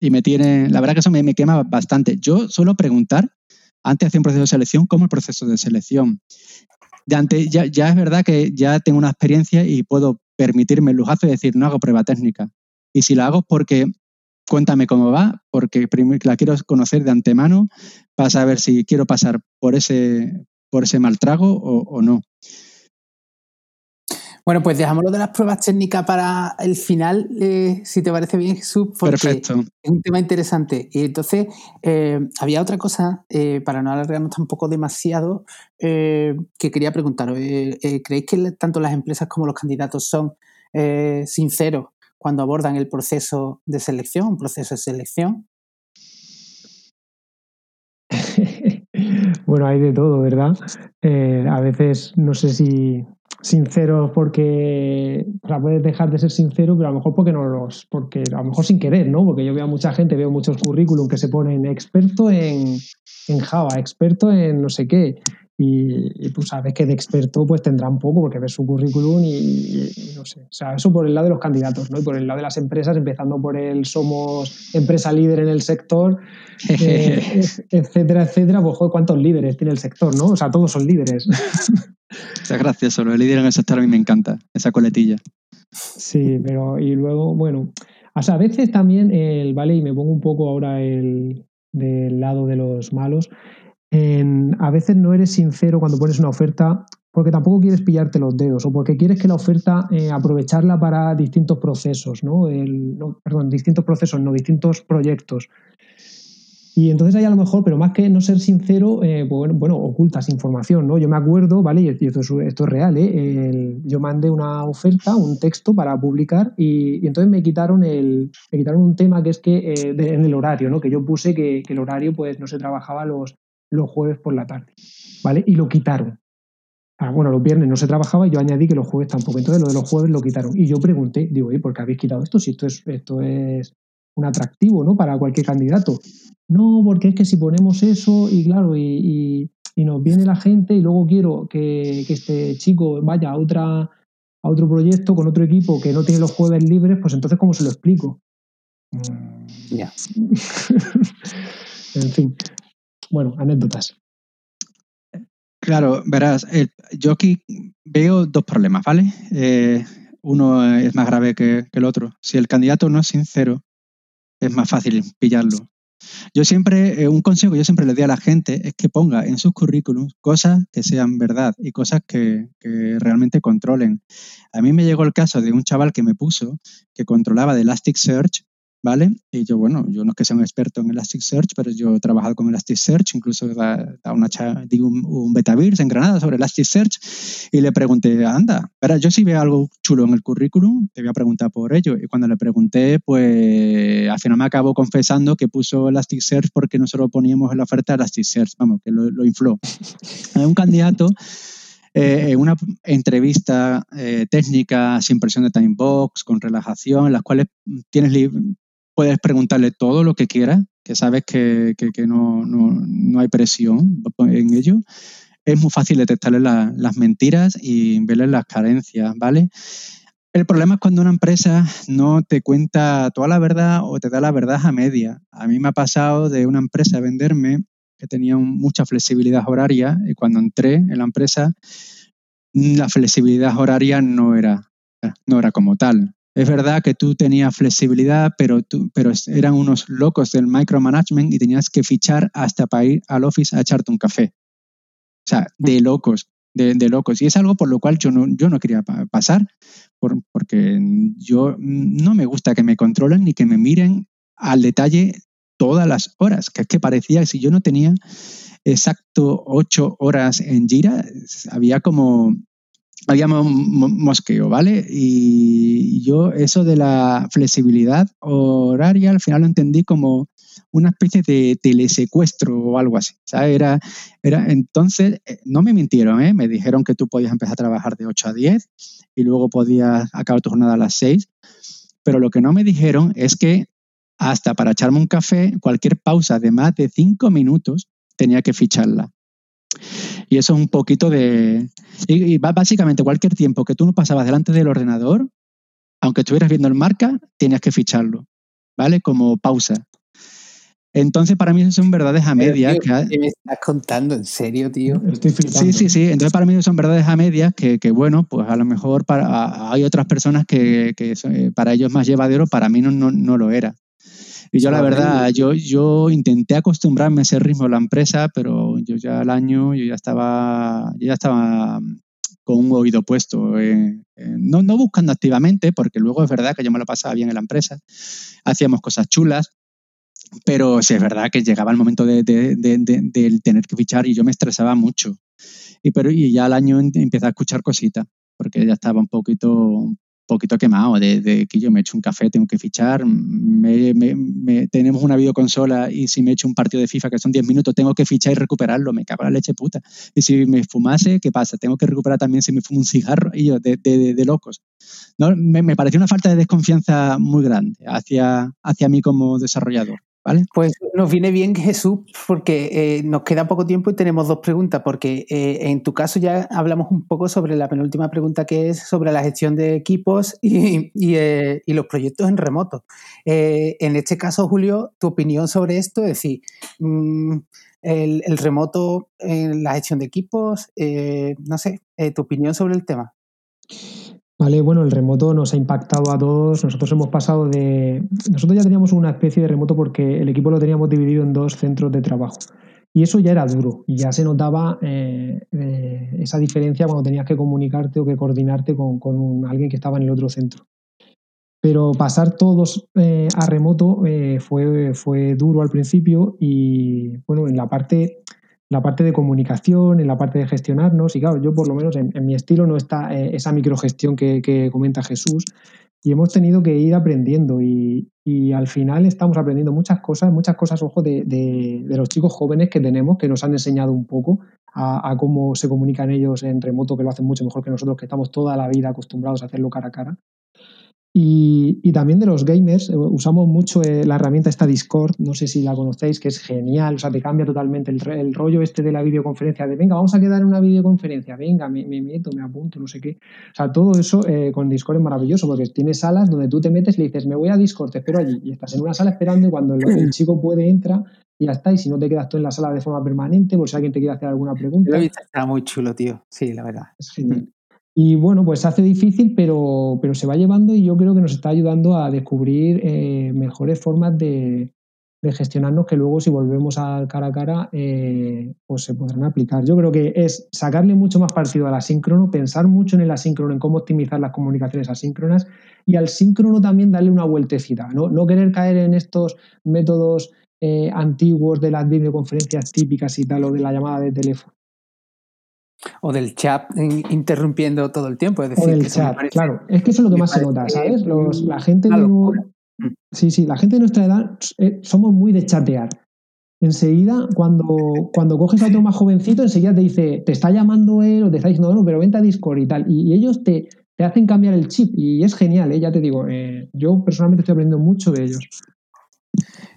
Y me tiene, la verdad que eso me, me quema bastante. Yo suelo preguntar, antes hacer un proceso de selección, ¿cómo el proceso de selección? De antes, ya, ya es verdad que ya tengo una experiencia y puedo permitirme el lujazo de decir, no hago prueba técnica. Y si la hago es porque cuéntame cómo va, porque la quiero conocer de antemano para saber si quiero pasar por ese, por ese mal trago o, no. Bueno, pues dejámoslo de las pruebas técnicas para el final, eh, si te parece bien, Jesús, porque Perfecto. es un tema interesante. Y entonces, eh, había otra cosa, eh, para no alargarnos tampoco demasiado, que quería preguntaros. ¿Creéis que tanto las empresas como los candidatos son sinceros cuando abordan el proceso de selección, un proceso de selección? bueno, hay de todo, ¿verdad? Eh, a veces no sé si sinceros porque o sea, puedes dejar de ser sincero, pero a lo mejor porque no los, porque a lo mejor sin querer, ¿no? Porque yo veo a mucha gente, veo muchos currículum que se ponen experto en, en Java, experto en no sé qué, y, tú sabes que de experto pues tendrá un poco porque ves su currículum y, no sé. O sea, eso por el lado de los candidatos, ¿no? Y por el lado de las empresas, empezando por el somos empresa líder en el sector, eh, etcétera, etcétera. Pues, joder, ¿cuántos líderes tiene el sector, no? O sea, todos son líderes. O gracioso, lo de líder en el sector a mí me encanta, esa coletilla. Sí, pero y luego, bueno, o sea, a veces también el, vale, y me pongo un poco ahora el, del lado de los malos, a veces no eres sincero cuando pones una oferta porque tampoco quieres pillarte los dedos o porque quieres que la oferta eh, aprovecharla para distintos procesos, ¿no? Perdón, distintos procesos, no, distintos proyectos. Y entonces hay a lo mejor, pero más que no ser sincero, eh, pues bueno, ocultas información, ¿no? Yo me acuerdo, ¿vale? Y esto es, esto es real, ¿eh? yo mandé una oferta, un texto para publicar y, entonces me quitaron, el, me quitaron un tema que es que eh, en el horario, ¿no? Que yo puse que, que, el horario pues no se trabajaba los, los jueves por la tarde, ¿vale? Y lo quitaron. Ah, bueno, los viernes no se trabajaba y yo añadí que los jueves tampoco. Entonces lo de los jueves lo quitaron. Y yo pregunté, digo, ¿y por qué habéis quitado esto? Si esto es, esto es un atractivo, ¿no? Para cualquier candidato. No, porque es que si ponemos eso y claro, y, nos viene la gente y luego quiero que, este chico vaya a otra a otro proyecto con otro equipo que no tiene los jueves libres, pues entonces ¿cómo se lo explico? Ya. en fin, bueno, anécdotas. Claro, verás, yo aquí veo dos problemas, ¿vale? Eh, uno es más grave que, el otro. Si el candidato no es sincero, es más fácil pillarlo. Yo siempre, eh, un consejo que yo siempre le doy a la gente es que ponga en sus currículums cosas que sean verdad y cosas que, que, realmente controlen. A mí me llegó el caso de un chaval que me puso que controlaba de Elasticsearch ¿vale? Y yo, bueno, yo no es que sea un experto en Elasticsearch, pero yo he trabajado con Elasticsearch, incluso da, una, di un, un en Granada sobre Elasticsearch y le pregunté, anda, pero yo si veo algo chulo en el currículum, te voy a preguntar por ello. Y cuando le pregunté, pues al final me acabó confesando que puso Elasticsearch porque nosotros poníamos en la oferta Elasticsearch, vamos, que lo, infló. Hay un candidato eh, en una entrevista eh, técnica sin presión de time box, con relajación, en las cuales tienes puedes preguntarle todo lo que quieras, que sabes que, no, hay presión en ello. Es muy fácil detectarle las mentiras y verle las carencias, ¿vale? El problema es cuando una empresa no te cuenta toda la verdad o te da la verdad a media. A mí me ha pasado de una empresa venderme que tenían mucha flexibilidad horaria y cuando entré en la empresa, la flexibilidad horaria no era, no era como tal. Es verdad que tú tenías flexibilidad, pero, tú, pero eran unos locos del micromanagement y tenías que fichar hasta para ir al office a echarte un café. O sea, de locos, de, locos. Y es algo por lo cual yo no, yo no quería pasar, porque yo no me gusta que me controlen ni que me miren al detalle todas las horas, que es que parecía que si yo no tenía exacto ocho horas en gira, había como había mosqueo, ¿vale? Y yo eso de la flexibilidad horaria al final lo entendí como una especie de telesecuestro o algo así. ¿sabes? Era, era, entonces, eh, no me mintieron, ¿eh? me dijeron que tú podías empezar a trabajar de 8 a 10 y luego podías acabar tu jornada a las 6, pero lo que no me dijeron es que hasta para echarme un café, cualquier pausa de más de 5 minutos tenía que ficharla. Y eso es un poquito de... Y, básicamente cualquier tiempo que tú no pasabas delante del ordenador, aunque estuvieras viendo el marca, tenías que ficharlo, ¿vale? Como pausa. Entonces, para mí son verdades a medias. ¿Qué me estás contando? ¿En serio, tío? sí, sí, sí. Entonces, para mí son verdades a medias que, bueno, pues a lo mejor para, hay otras personas que, para ellos es más llevadero, para mí no, no, lo era. Y yo, la verdad, yo, yo intenté acostumbrarme a ese ritmo de la empresa, pero yo ya al año, yo ya estaba, yo ya estaba con un oído puesto. no, no buscando activamente, porque luego es verdad que yo me lo pasaba bien en la empresa. Hacíamos cosas chulas, pero sí es verdad que llegaba el momento de, tener que fichar y yo me estresaba mucho. Y, pero, y ya al año empecé a escuchar cositas, porque ya estaba un poquito, poquito quemado de, que yo me echo un café, tengo que fichar, tenemos una videoconsola y si me echo un partido de FIFA que son 10 minutos, tengo que fichar y recuperarlo, me cago la leche puta. Y si me fumase, ¿qué pasa? Tengo que recuperar también si me fumo un cigarro y yo, de, locos. ¿No? Me, me, pareció una falta de desconfianza muy grande hacia, hacia mí como desarrollador. Pues nos viene bien Jesús porque eh, nos queda poco tiempo y tenemos dos preguntas, porque eh, en tu caso ya hablamos un poco sobre la penúltima pregunta que es sobre la gestión de equipos y, eh, los proyectos en remoto. en este caso, Julio, tu opinión sobre esto, es decir, mm, el, el, remoto en la gestión de equipos, no sé, tu opinión sobre el tema. Vale, bueno, el remoto nos ha impactado a todos. Nosotros hemos pasado de. Nosotros ya teníamos una especie de remoto porque el equipo lo teníamos dividido en dos centros de trabajo. Y eso ya era duro y ya se notaba eh, eh, esa diferencia cuando tenías que comunicarte o que coordinarte con, alguien que estaba en el otro centro. Pero pasar todos eh, a remoto fue, fue duro al principio y bueno, en la parte la parte de comunicación, en la parte de gestionarnos. Y claro, yo por lo menos en, mi estilo no está eh, esa microgestión que, que, comenta Jesús. Y hemos tenido que ir aprendiendo y, al final estamos aprendiendo muchas cosas, muchas cosas, ojo, de, de, los chicos jóvenes que tenemos, que nos han enseñado un poco a, a, cómo se comunican ellos en remoto, que lo hacen mucho mejor que nosotros, que estamos toda la vida acostumbrados a hacerlo cara a cara. Y, también de los gamers, eh, usamos mucho eh, la herramienta esta Discord, no sé si la conocéis, que es genial, o sea, te cambia totalmente el, rollo este de la videoconferencia, de venga, vamos a quedar en una videoconferencia, venga, me, meto, me apunto, no sé qué. O sea, todo eso eh, con Discord es maravilloso, porque tienes salas donde tú te metes y le dices, me voy a Discord, te espero allí, y estás en una sala esperando y cuando el, chico puede entra y ya está, y si no te quedas tú en la sala de forma permanente, por si alguien te quiere hacer alguna pregunta. Está muy chulo, tío, sí, la verdad. Es genial. Y bueno, pues se hace difícil, pero, pero se va llevando y yo creo que nos está ayudando a descubrir eh, mejores formas de, gestionarnos que luego si volvemos al cara a cara, eh, pues se podrán aplicar. Yo creo que es sacarle mucho más partido al asíncrono, pensar mucho en el asíncrono, en cómo optimizar las comunicaciones asíncronas y al síncrono también darle una vueltecita, no, no querer caer en estos métodos eh, antiguos de las videoconferencias típicas y tal o de la llamada de teléfono. O del chat interrumpiendo todo el tiempo. Es decir, o del chat, claro. Es que eso es lo que más se nota, ¿sabes? la gente de, sí, sí, la gente de nuestra edad eh, somos muy de chatear. Enseguida, cuando, cuando coges a otro más jovencito, enseguida te dice, te está llamando él o te está diciendo, no, pero vente a Discord y tal. Y, ellos te, te, hacen cambiar el chip y es genial, ¿eh? ya te digo. Eh, yo personalmente estoy aprendiendo mucho de ellos.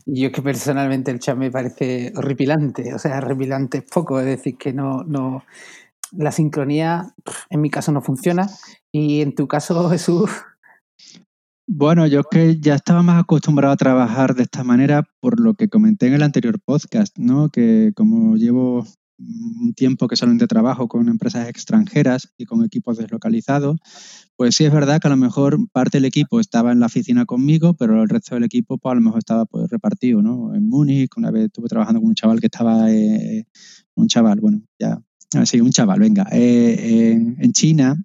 Yo que personalmente el chat me parece horripilante, o sea, horripilante es poco, es decir, que no, no, la sincronía en mi caso no funciona y en tu caso, Jesús. Bueno, yo que ya estaba más acostumbrado a trabajar de esta manera por lo que comenté en el anterior podcast, ¿no? Que como llevo un tiempo que solamente trabajo con empresas extranjeras y con equipos deslocalizados, pues sí es verdad que a lo mejor parte del equipo estaba en la oficina conmigo, pero el resto del equipo pues a lo mejor estaba pues, repartido, ¿no? En Múnich, una vez estuve trabajando con un chaval que estaba, eh, un chaval, bueno, ya, sí, un chaval, venga, eh, en, China,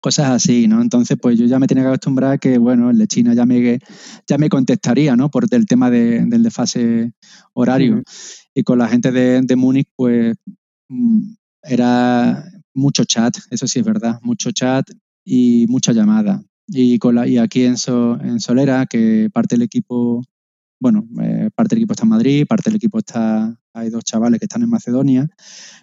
cosas así, ¿no? Entonces, pues yo ya me tenía que acostumbrar a que, bueno, el de China ya me, ya me contestaría, ¿no? Por el tema del desfase horario. Y con la gente de, de Múnich, pues mm, era mucho chat, eso sí es verdad, mucho chat y mucha llamada. Y, con la, y aquí en, en Solera, que parte del equipo, bueno, eh, parte del equipo está en Madrid, parte del equipo está, hay dos chavales que están en Macedonia.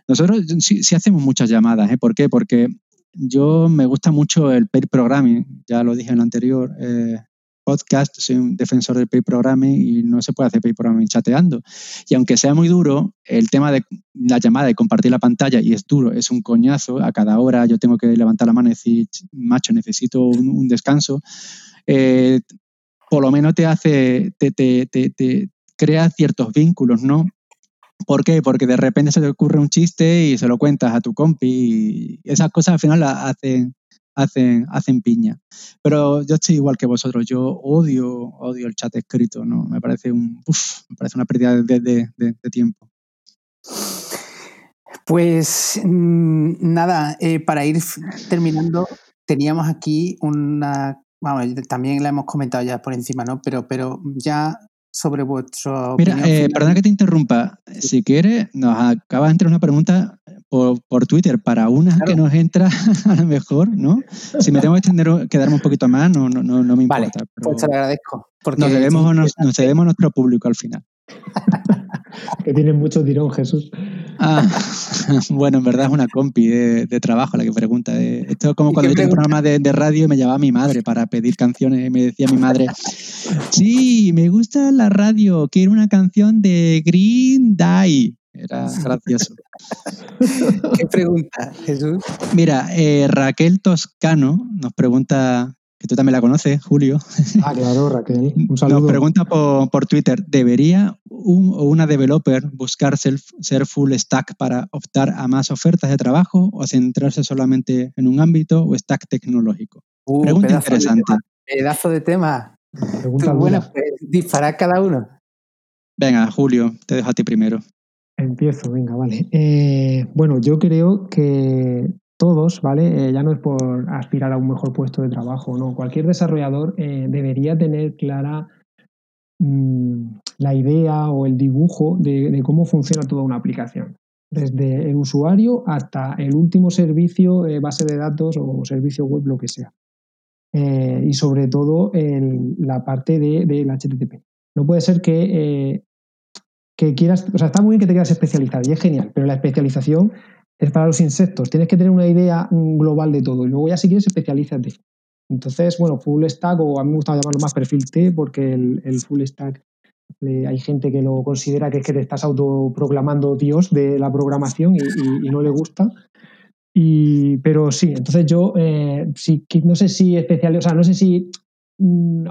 Nosotros sí, sí hacemos muchas llamadas, ¿eh? ¿Por qué? Porque yo me gusta mucho el pair programming, ya lo dije en el anterior eh, podcast, soy un defensor del pair programming y no se puede hacer pair programming chateando. Y aunque sea muy duro, el tema de la llamada y compartir la pantalla, y es duro, es un coñazo, a cada hora yo tengo que levantar la mano y decir, macho, necesito un, descanso, eh, por lo menos te hace, te, te, te, te crea ciertos vínculos, ¿no? ¿Por qué? Porque de repente se te ocurre un chiste y se lo cuentas a tu compi y esas cosas al final las hacen, hacen, hacen piña. Pero yo estoy igual que vosotros, yo odio, odio el chat escrito, ¿no? Me parece un me parece una pérdida de, tiempo. Pues mm, nada, eh, para ir terminando, teníamos aquí una. Vamos, también la hemos comentado ya por encima, ¿no? Pero, pero ya sobre vuestro. Mira, eh, perdona que te interrumpa. Si quieres, nos acaba de entrar una pregunta por, por Twitter para una que nos entra a lo mejor, ¿no? Si me tengo que extender, quedarme un poquito más, no, no, no, me importa. Vale, pues te lo agradezco. Porque nos debemos, nos, nos debemos a nuestro público al final. que tiene mucho tirón, Jesús. Ah, bueno, en verdad es una compi de, trabajo la que pregunta. Eh. Esto es como cuando yo tenía un programa de, radio y me llamaba mi madre para pedir canciones y me decía mi madre, sí, me gusta la radio, quiero una canción de Green Day. Era gracioso. ¿Qué pregunta, Jesús? Mira, eh, Raquel Toscano nos pregunta que tú también la conoces, Julio. Ah, claro, Raquel. Un saludo. Nos pregunta por, Twitter, ¿debería un o una developer buscar ser full stack para optar a más ofertas de trabajo o centrarse solamente en un ámbito o stack tecnológico? Uh, Pregunta interesante. pedazo de tema. Pregunta buena, pues, disparar cada uno. Venga, Julio, te dejo a ti primero. Empiezo, venga, vale. Eh, bueno, yo creo que todos, ¿vale? Eh, ya no es por aspirar a un mejor puesto de trabajo, no. Cualquier desarrollador eh, debería tener clara mm, la idea o el dibujo de, cómo funciona toda una aplicación. Desde el usuario hasta el último servicio, eh, base de datos o servicio web, lo que sea. y sobre todo la parte del de, HTTP. No puede ser que, que quieras, o sea, está muy bien que te quieras especializar y es genial, pero la especialización es para los insectos. Tienes que tener una idea global de todo y luego ya si quieres especialízate. Entonces, bueno, full stack o a mí me gusta llamarlo más perfil T porque el, full stack hay gente que lo considera que es que te estás autoproclamando Dios de la programación y, no le gusta. Y, pero sí, entonces yo eh, no sé si especial, o sea, no sé si mm,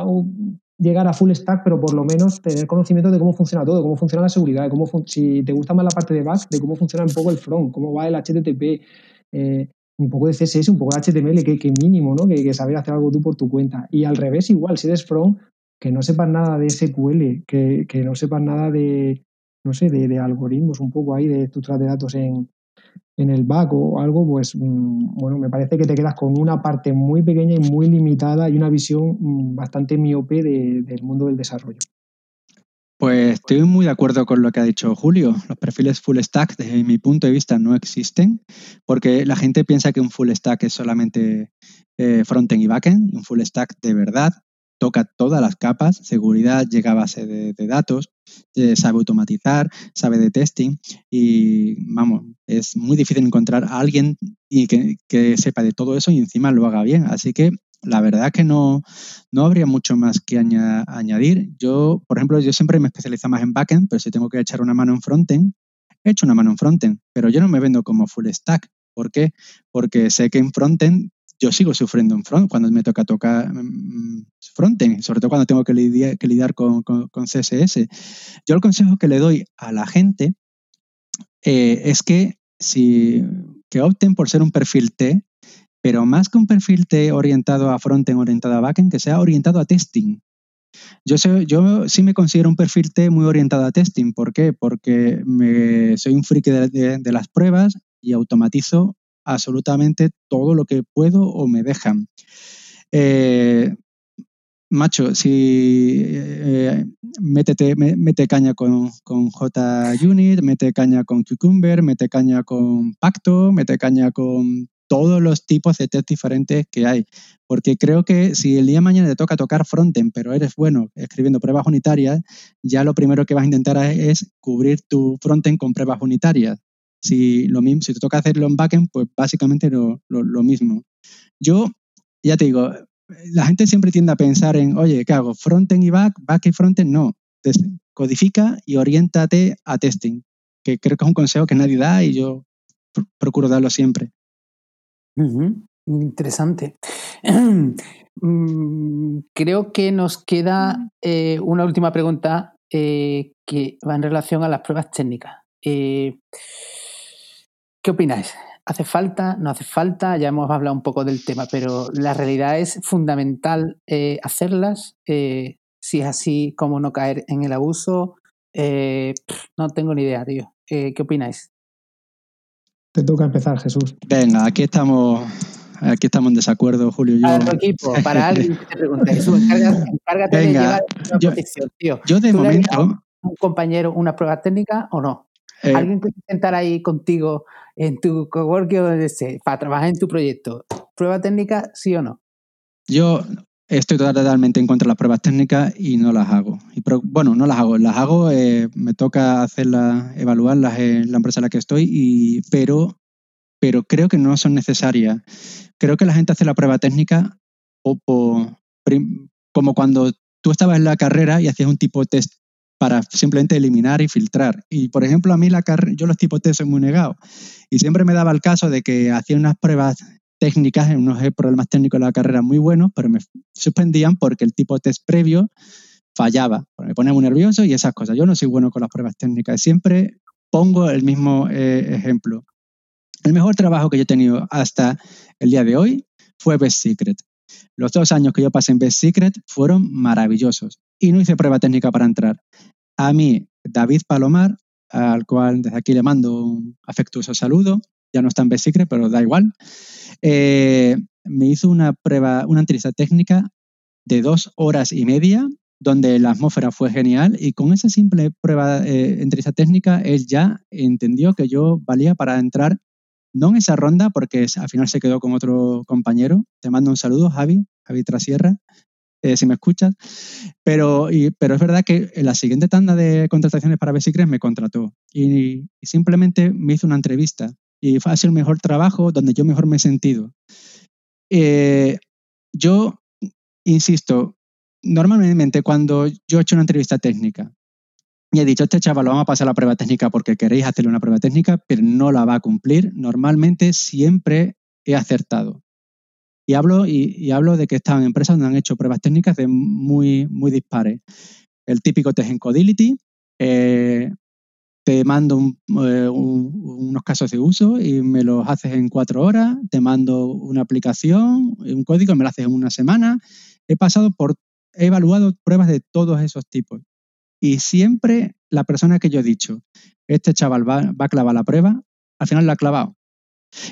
llegar a full stack, pero por lo menos tener conocimiento de cómo funciona todo, cómo funciona la seguridad, cómo si te gusta más la parte de back, de cómo funciona un poco el front, cómo va el HTTP, eh, un poco de CSS, un poco de HTML, que, mínimo, ¿no? Que, saber hacer algo tú por tu cuenta. Y al revés, igual, si eres front, que no sepas nada de SQL, que, que no sepas nada de, no sé, de, de, algoritmos, un poco ahí, de estructuras de datos en, en el back o algo, pues mm, bueno, me parece que te quedas con una parte muy pequeña y muy limitada y una visión mm, bastante miope del mundo del desarrollo. Pues estoy muy de acuerdo con lo que ha dicho Julio. Los perfiles full stack, desde mi punto de vista, no existen, porque la gente piensa que un full stack es solamente eh, frontend y backend, un full stack de verdad toca todas las capas, seguridad llega a base de, datos, eh, sabe automatizar, sabe de testing y vamos, es muy difícil encontrar a alguien y que, sepa de todo eso y encima lo haga bien. Así que la verdad que no, no habría mucho más que añadir. Yo, por ejemplo, yo siempre me especializo más en backend, pero si tengo que echar una mano en frontend, he hecho una mano en frontend, pero yo no me vendo como full stack. ¿Por qué? Porque sé que en frontend yo sigo sufriendo en front cuando me toca tocar mm, frontend, sobre todo cuando tengo que lidiar, que lidiar con, CSS. Yo el consejo que le doy a la gente eh, es que, si, que opten por ser un perfil T, pero más que un perfil T orientado a frontend, orientado a backend, que sea orientado a testing. Yo, yo sí me considero un perfil T muy orientado a testing. ¿Por qué? Porque me, soy un friki de, las pruebas y automatizo absolutamente todo lo que puedo o me dejan. Eh, macho, si eh, mete caña con, con, JUnit, mete caña con Cucumber, mete caña con Pacto, mete caña con todos los tipos de test diferentes que hay. Porque creo que si el día de mañana te toca tocar frontend, pero eres bueno escribiendo pruebas unitarias, ya lo primero que vas a intentar es cubrir tu frontend con pruebas unitarias. Si, lo mismo, si te toca hacerlo en backend, pues básicamente lo, lo, mismo. Yo, ya te digo, la gente siempre tiende a pensar en, oye, ¿qué hago? ¿Frontend y back? ¿Back y frontend? No. Codifica y oriéntate a testing, que creo que es un consejo que nadie da y yo procuro darlo siempre. Interesante. Mm, creo que nos queda eh, una última pregunta eh, que va en relación a las pruebas técnicas. Eh, ¿Qué opináis? ¿Hace falta? ¿No hace falta? Ya hemos hablado un poco del tema, pero la realidad es fundamental hacerlas. si es así, ¿cómo no caer en el abuso? no tengo ni idea, tío. ¿Qué opináis? Te toca empezar, Jesús. Venga, aquí estamos. Aquí estamos en desacuerdo, Julio. Yo... Para equipo, para alguien que te pregunte, Jesús, encárgate, de llevar una yo, posición, tío. Yo de momento. un compañero una prueba técnica o no? Eh, ¿Alguien que sentar ahí contigo en tu coworking o donde esté para trabajar en tu proyecto? ¿Prueba técnica, sí o no? Yo Estoy totalmente en contra de las pruebas técnicas y no las hago. Y bueno, no las hago. Las hago, eh, me toca hacerlas, evaluarlas en la empresa en la que estoy, y, pero, pero creo que no son necesarias. Creo que la gente hace la prueba técnica o, como cuando tú estabas en la carrera y hacías un tipo de test para simplemente eliminar y filtrar. Y por ejemplo, a mí la yo los tipos soy muy negado. Y siempre me daba el caso de que hacía unas pruebas técnicas, en unos problemas técnicos de la carrera muy buenos, pero me suspendían porque el tipo test previo fallaba. Me ponía muy nervioso y esas cosas. Yo no soy bueno con las pruebas técnicas. Siempre pongo el mismo eh, ejemplo. El mejor trabajo que yo he tenido hasta el día de hoy fue Best Secret. Los dos años que yo pasé en Best Secret fueron maravillosos y no hice prueba técnica para entrar. A mí, David Palomar, al cual desde aquí le mando un afectuoso saludo, ya no está en Best Secret, pero da igual. Eh, me hizo una prueba, una entrevista técnica de dos horas y media, donde la atmósfera fue genial y con esa simple prueba, eh, entrevista técnica, él ya entendió que yo valía para entrar, no en esa ronda, porque al final se quedó con otro compañero. Te mando un saludo, Javi, Javi Trasierra, eh, si me escuchas. Pero, es verdad que en la siguiente tanda de contrataciones para Besicres me contrató y, simplemente me hizo una entrevista y ha sido el mejor trabajo donde yo mejor me he sentido. Eh, yo, insisto, normalmente cuando yo he hecho una entrevista técnica y he dicho, este chaval lo vamos a pasar la prueba técnica porque queréis hacerle una prueba técnica, pero no la va a cumplir, normalmente siempre he acertado. Y hablo, y, hablo de que están empresas donde han hecho pruebas técnicas de muy, muy dispares. El típico test en Codility, eh, te mando eh, unos casos de uso y me los haces en cuatro horas, te mando una aplicación, un código, y me lo haces en una semana. He pasado por, he evaluado pruebas de todos esos tipos. Y siempre la persona que yo he dicho, este chaval va, a clavar la prueba, al final la ha clavado.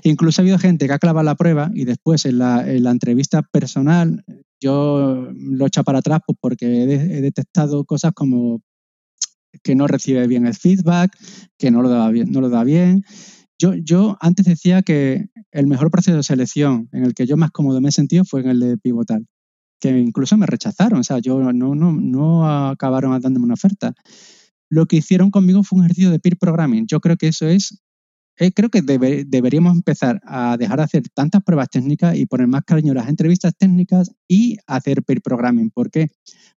Incluso ha habido gente que ha clavado la prueba y después en la, entrevista personal yo lo he echado para atrás pues porque he detectado cosas como que no recibe bien el feedback, que no lo da bien. Yo antes decía que el mejor proceso de selección en el que yo más cómodo me he sentido fue en el de pivotal, que incluso me rechazaron, o sea, yo no, no, no acabaron dándome una oferta. Lo que hicieron conmigo fue un ejercicio de peer programming. Yo creo que eso es eh, creo que deberíamos empezar a dejar de hacer tantas pruebas técnicas y poner más cariño a las entrevistas técnicas y hacer peer programming. ¿Por qué?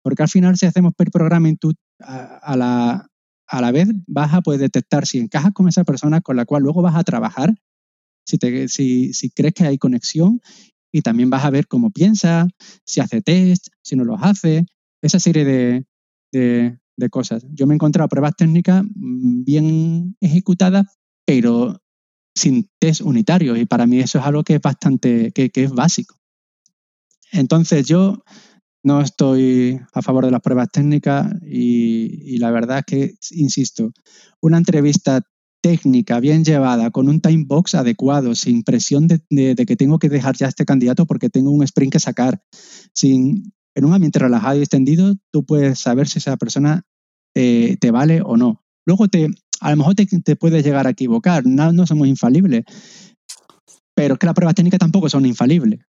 Porque al final si hacemos peer programming, tú a, la, a la vez vas a poder detectar si encajas con esa persona con la cual luego vas a trabajar, si, te, si, si crees que hay conexión y también vas a ver cómo piensa, si hace test, si no los hace, esa serie de, de, cosas. Yo me he encontrado pruebas técnicas mm, bien ejecutadas, pero sin test unitarios y para mí eso es algo que es bastante, que, es básico. Entonces yo no estoy a favor de las pruebas técnicas y, la verdad es que, insisto, una entrevista técnica bien llevada, con un time box adecuado, sin presión de, que tengo que dejar ya este candidato porque tengo un sprint que sacar, sin, en un ambiente relajado y extendido, tú puedes saber si esa persona eh, te vale o no. Luego te, a lo mejor te, puedes llegar a equivocar, no, no somos infalibles, pero es que las pruebas técnicas tampoco son infalibles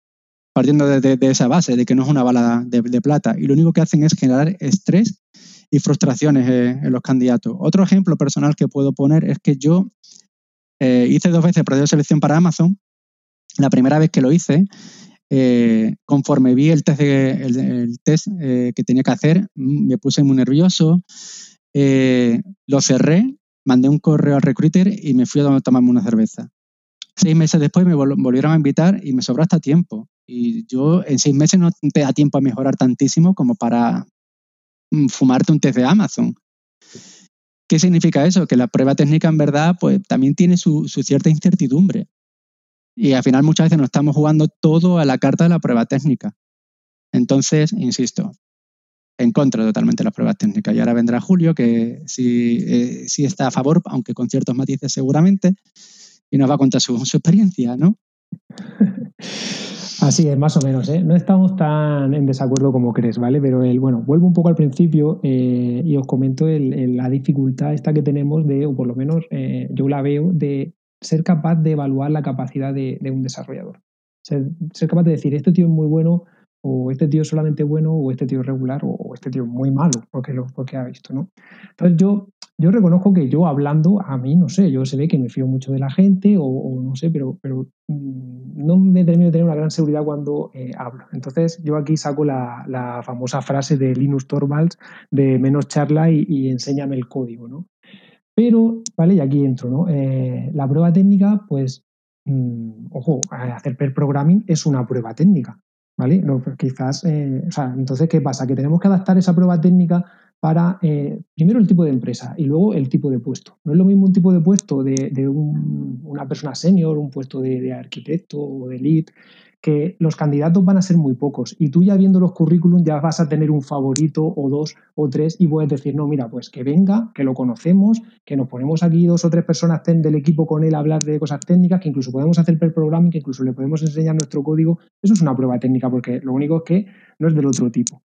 partiendo de, esa base, de que no es una bala de, plata. Y lo único que hacen es generar estrés y frustraciones eh, en los candidatos. Otro ejemplo personal que puedo poner es que yo eh, hice dos veces el proceso de selección para Amazon. La primera vez que lo hice, eh, conforme vi el test, el, test que tenía que hacer, mm, me puse muy nervioso, lo cerré, mandé un correo al recruiter y me fui a tomarme una cerveza. Seis meses después me volvieron a invitar y me sobró hasta tiempo. Y yo en seis meses no te da tiempo a mejorar tantísimo como para mm, fumarte un test de Amazon. ¿Qué significa eso? Que la prueba técnica en verdad pues también tiene su, cierta incertidumbre. Y al final muchas veces nos estamos jugando todo a la carta de la prueba técnica. Entonces, insisto, en contra totalmente de las pruebas técnicas. Y ahora vendrá Julio, que sí, eh, sí está a favor, aunque con ciertos matices seguramente, y nos va a contar su, experiencia, ¿no? Así es, más o menos. ¿eh? No estamos tan en desacuerdo como crees, ¿vale? Pero el, bueno, vuelvo un poco al principio eh, y os comento la dificultad esta que tenemos de, o por lo menos yo la veo, de ser capaz de evaluar la capacidad de, un desarrollador. Ser, capaz de decir, este tío es muy bueno, o este tío es solamente bueno, o este tío es regular, o, este tío es muy malo, porque, lo, porque ha visto, ¿no? Entonces yo yo reconozco que yo hablando, a mí, no sé, yo se ve que me fío mucho de la gente o, no sé, pero, pero mm, no me termino de tener una gran seguridad cuando eh, hablo. Entonces yo aquí saco la, famosa frase de Linus Torvalds de menos charla y, enséñame el código, ¿no? Pero, vale, y aquí entro, ¿no? Eh, la prueba técnica, pues, mm, ojo, hacer per programming es una prueba técnica, ¿vale? No, quizás, eh, o sea, entonces, ¿qué pasa? Que tenemos que adaptar esa prueba técnica para, eh, primero, el tipo de empresa y luego el tipo de puesto. No es lo mismo un tipo de puesto de, una persona senior, un puesto de, arquitecto o de lead, que los candidatos van a ser muy pocos y tú ya viendo los currículum ya vas a tener un favorito o dos o tres y puedes decir, no, mira, pues que venga, que lo conocemos, que nos ponemos aquí dos o tres personas del equipo con él a hablar de cosas técnicas, que incluso podemos hacer per programming, que incluso le podemos enseñar nuestro código. Eso es una prueba técnica porque lo único es que no es del otro tipo.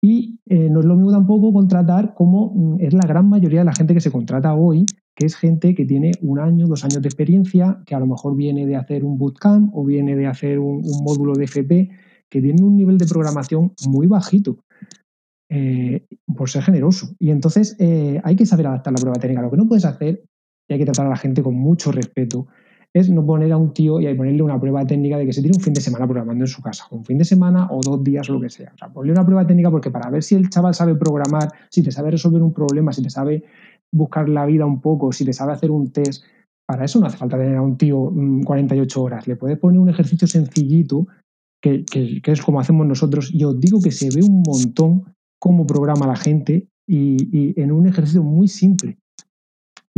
Y eh, no es lo mismo tampoco contratar como mm, es la gran mayoría de la gente que se contrata hoy, que es gente que tiene un año, dos años de experiencia, que a lo mejor viene de hacer un bootcamp o viene de hacer un, módulo de FP, que tiene un nivel de programación muy bajito, eh, por ser generoso. Y entonces eh, hay que saber adaptar la prueba técnica. Lo que no puedes hacer, y hay que tratar a la gente con mucho respeto, no poner a un tío y ponerle una prueba técnica de que se tiene un fin de semana programando en su casa, un fin de semana o dos días o lo que sea. O sea, ponerle una prueba técnica porque para ver si el chaval sabe programar, si te sabe resolver un problema, si te sabe buscar la vida un poco, si te sabe hacer un test, para eso no hace falta tener a un tío 48 mm, horas. Le puedes poner un ejercicio sencillito, que, que, es como hacemos nosotros, y os digo que se ve un montón cómo programa la gente y en un ejercicio muy simple.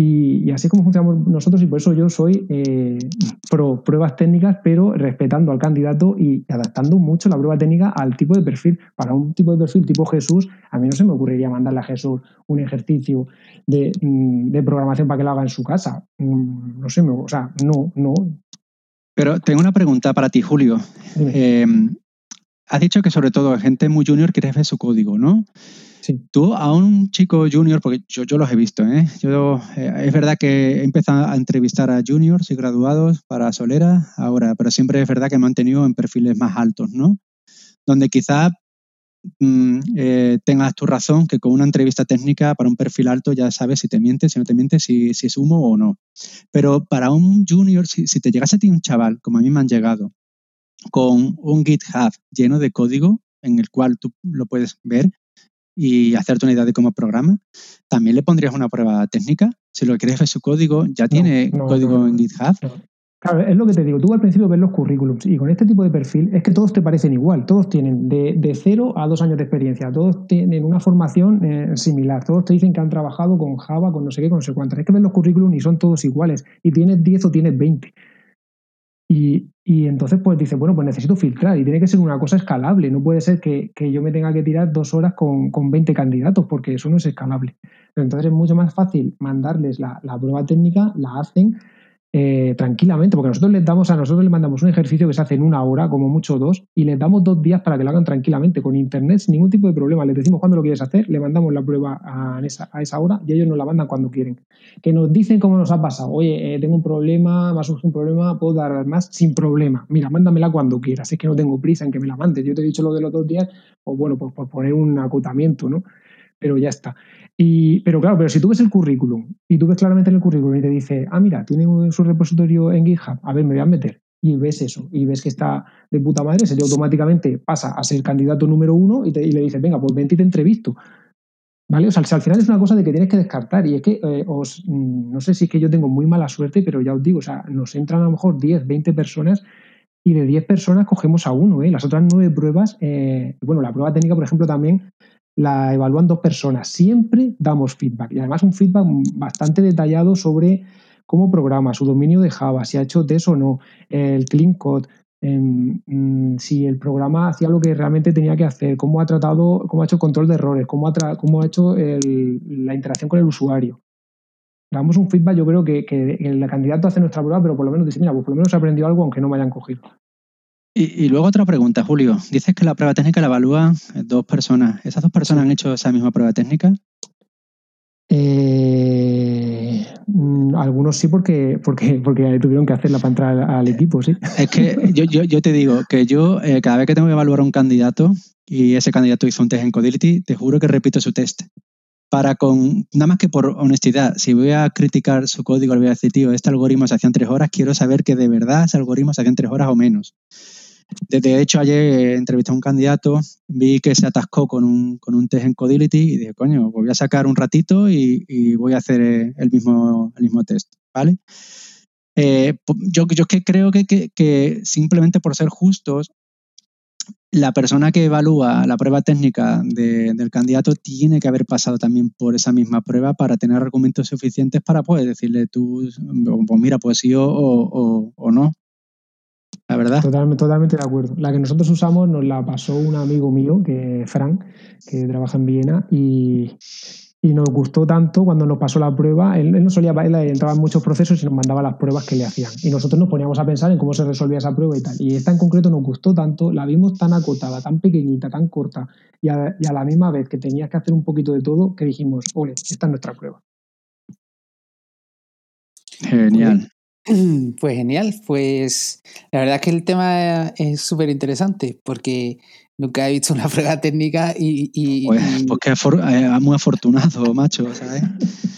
Y, así es como funcionamos nosotros y por eso yo soy eh, pro pruebas técnicas, pero respetando al candidato y adaptando mucho la prueba técnica al tipo de perfil. Para un tipo de perfil tipo Jesús, a mí no se me ocurriría mandarle a Jesús un ejercicio de, mm, programación para que lo haga en su casa. Mm, no sé, o sea, no, no. Pero tengo una pregunta para ti, Julio. Eh, has dicho que sobre todo gente muy junior quiere ver su código, ¿no? Tú a un chico junior, porque yo, los he visto, ¿eh? Yo, eh, es verdad que he empezado a entrevistar a juniors y graduados para Solera ahora, pero siempre es verdad que me han tenido en perfiles más altos, ¿no? Donde quizá mm, eh, tengas tu razón, que con una entrevista técnica para un perfil alto ya sabes si te mientes, si no te mientes, si, si es humo o no. Pero para un junior, si, si te llegase a ti un chaval, como a mí me han llegado, con un GitHub lleno de código en el cual tú lo puedes ver, y hacerte una idea de cómo programa. También le pondrías una prueba técnica. Si lo quieres ver su código, ya tiene código en GitHub. Claro, es lo que te digo. Tú al principio ves los currículums y con este tipo de perfil es que todos te parecen igual. Todos tienen de, de cero a dos años de experiencia. Todos tienen una formación eh, similar. Todos te dicen que han trabajado con Java, con no sé qué, con no sé cuántas. Es que ves los currículums y son todos iguales. Y tienes 10 o tienes 20. Y, y, entonces pues dices, bueno, pues necesito filtrar y tiene que ser una cosa escalable. No puede ser que, que yo me tenga que tirar dos horas con, con, 20 candidatos porque eso no es escalable. Entonces es mucho más fácil mandarles la, la prueba técnica, la hacen eh, tranquilamente, porque nosotros les damos a nosotros les mandamos un ejercicio que se hace en una hora, como mucho dos, y les damos dos días para que lo hagan tranquilamente, con internet, sin ningún tipo de problema. Les decimos cuándo lo quieres hacer, le mandamos la prueba a esa, a esa hora y ellos nos la mandan cuando quieren. Que nos dicen cómo nos ha pasado. Oye, eh, tengo un problema, me ha surgido un problema, puedo dar más sin problema. Mira, mándamela cuando quieras, es que no tengo prisa en que me la mandes. Yo te he dicho lo de los dos días, pues bueno, pues por poner un acotamiento, ¿no? Pero ya está. Y, pero claro, pero si tú ves el currículum y tú ves claramente en el currículum y te dice, ah, mira, tiene su repositorio en GitHub, a ver, me voy a meter. Y ves eso, y ves que está de puta madre, sería automáticamente pasa a ser candidato número uno y, te, le dices, venga, pues vente y te entrevisto. ¿Vale? O sea, al final es una cosa de que tienes que descartar. Y es que eh, os, mm, no sé si es que yo tengo muy mala suerte, pero ya os digo, o sea, nos entran a lo mejor 10, 20 personas y de 10 personas cogemos a uno. ¿eh? Las otras nueve pruebas, eh, bueno, la prueba técnica, por ejemplo, también la evalúan dos personas. Siempre damos feedback y además un feedback bastante detallado sobre cómo programa, su dominio de Java, si ha hecho test o no, el clean code, en, si el programa hacía lo que realmente tenía que hacer, cómo ha tratado, cómo ha hecho control de errores, cómo ha, cómo ha hecho la interacción con el usuario. Damos un feedback, yo creo que, que, el candidato hace nuestra prueba, pero por lo menos dice, mira, pues por lo menos aprendió algo aunque no me hayan cogido. Y, y, luego otra pregunta, Julio. Dices que la prueba técnica la evalúan dos personas. ¿Esas dos personas han hecho esa misma prueba técnica? Eh, algunos sí porque, porque, porque tuvieron que hacerla para entrar al equipo, sí. Es que yo, yo, yo te digo que yo eh, cada vez que tengo que evaluar a un candidato y ese candidato hizo un test en Codility, te juro que repito su test. Para con, nada más que por honestidad, si voy a criticar su código, le voy a decir, tío, este algoritmo se hacía en tres horas, quiero saber que de verdad ese algoritmo se hacía en tres horas o menos. De hecho, ayer entrevisté a un candidato, vi que se atascó con un, con un test en Codility y dije, coño, pues voy a sacar un ratito y, y voy a hacer el mismo, el mismo test, ¿vale? Eh, yo, yo que creo que, que, que, simplemente por ser justos, la persona que evalúa la prueba técnica de, del candidato tiene que haber pasado también por esa misma prueba para tener argumentos suficientes para poder decirle tú, pues mira, pues sí o, o no la verdad. Totalmente, totalmente de acuerdo. La que nosotros usamos nos la pasó un amigo mío, que Frank, que trabaja en Viena, y, y nos gustó tanto cuando nos pasó la prueba. Él, él no solía, él entraba en muchos procesos y nos mandaba las pruebas que le hacían. Y nosotros nos poníamos a pensar en cómo se resolvía esa prueba y tal. Y esta en concreto nos gustó tanto, la vimos tan acotada, tan pequeñita, tan corta, y a, y a la misma vez que tenías que hacer un poquito de todo, que dijimos, ole, esta es nuestra prueba. Genial. Pues genial, pues la verdad es que el tema es súper interesante porque nunca he visto una prueba técnica y... y pues, pues que es eh, muy afortunado, macho, ¿sabes?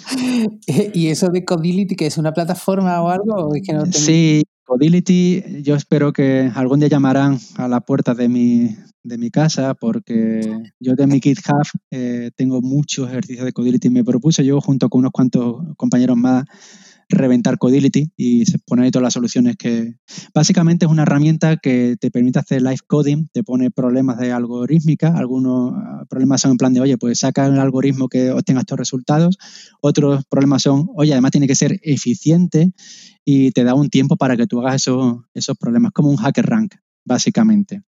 ¿Y eso de Codility, que es una plataforma o algo? Es que no. Sí, Codility, yo espero que algún día llamarán a la puerta de mi, de mi casa porque yo de mi GitHub eh, tengo muchos ejercicios de Codility. Me propuse yo junto con unos cuantos compañeros más reventar Codility y se ponen ahí todas las soluciones que... Básicamente es una herramienta que te permite hacer live coding, te pone problemas de algorítmica, algunos ah, problemas son en plan de, oye, pues saca un algoritmo que obtenga estos resultados, otros problemas son, oye, además tiene que ser eficiente y te da un tiempo para que tú hagas esos, esos problemas, como un hacker rank, básicamente.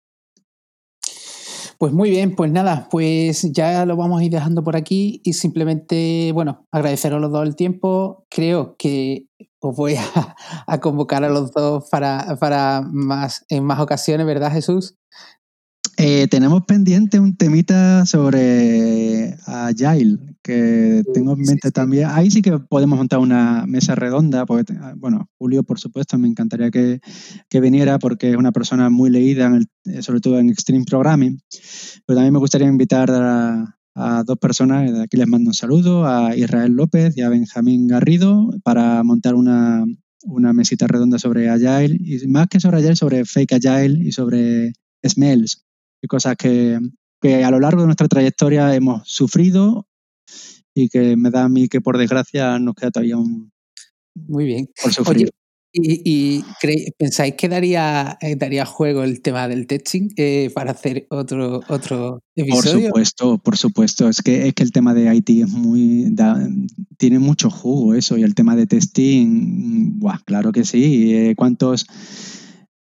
Pues muy bien, pues nada, pues ya lo vamos a ir dejando por aquí y simplemente, bueno, agradeceros a los dos el tiempo. Creo que os voy a, a convocar a los dos para, para, más, en más ocasiones, ¿verdad, Jesús? Eh, tenemos pendiente un temita sobre Agile, que tengo en mente también. Ahí sí que podemos montar una mesa redonda, porque, bueno, Julio, por supuesto, me encantaría que, que viniera porque es una persona muy leída, en el, sobre todo en Extreme Programming, pero también me gustaría invitar a, a dos personas, de aquí les mando un saludo, a Israel López y a Benjamín Garrido, para montar una, una mesita redonda sobre Agile, y más que sobre Agile, sobre Fake Agile y sobre Smells y cosas que, que, a lo largo de nuestra trayectoria hemos sufrido y que me da a mí que por desgracia nos queda todavía un... Muy bien. Por sufrir. Oye, ¿Y, pensáis que daría, eh, daría juego el tema del testing eh, para hacer otro, otro episodio? Por supuesto, por supuesto. Es que, es que el tema de IT es muy. tiene mucho jugo eso. Y el tema de testing, buah, claro que sí. Eh, ¿Cuántos.?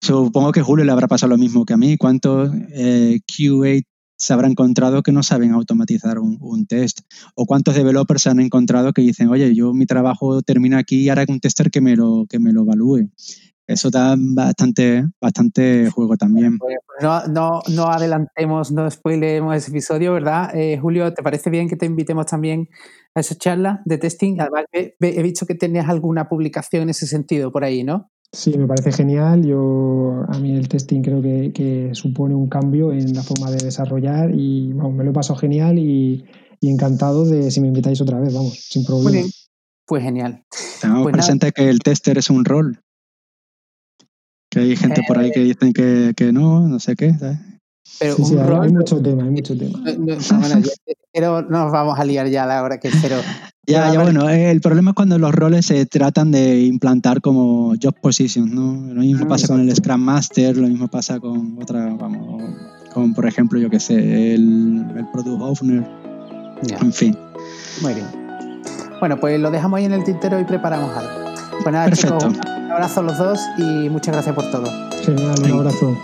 Supongo que Julio le habrá pasado lo mismo que a mí. ¿Cuántos QA se habrá encontrado que no saben automatizar un, test. O cuántos developers se han encontrado que dicen, oye, yo mi trabajo termina aquí y ahora hay un tester que me lo, que me lo evalúe. Eso da bastante, bastante juego también. Pues, pues no, no, no adelantemos, no spoilemos ese episodio, ¿verdad? Eh, Julio, ¿te parece bien que te invitemos también a esa charla de testing? Además, he visto que tenías alguna publicación en ese sentido por ahí, ¿no? Sí, me parece genial. Yo a mí el testing creo que, supone un cambio en la forma de desarrollar y me lo he pasado genial y, encantado de si me invitáis otra vez, vamos, sin problema. Pues genial. Tenemos pues presente que el tester es un rol. Que hay gente por ahí que dicen que, no, no sé qué. Pero sí, un rol, hay mucho tema, hay mucho tema. pero no nos vamos a liar ya a la hora que cero. Ya, ya, bueno, eh, el problema es cuando los roles se tratan de implantar como job positions, ¿no? Lo mismo ah, pasa con el Scrum Master, lo mismo pasa con otra, vamos, con por ejemplo, yo que sé, el, el Product Owner. En fin. Muy bien. Bueno, pues lo dejamos ahí en el tintero y preparamos algo. Pues nada, Perfecto. un abrazo a los dos y muchas gracias por todo. Genial, un abrazo.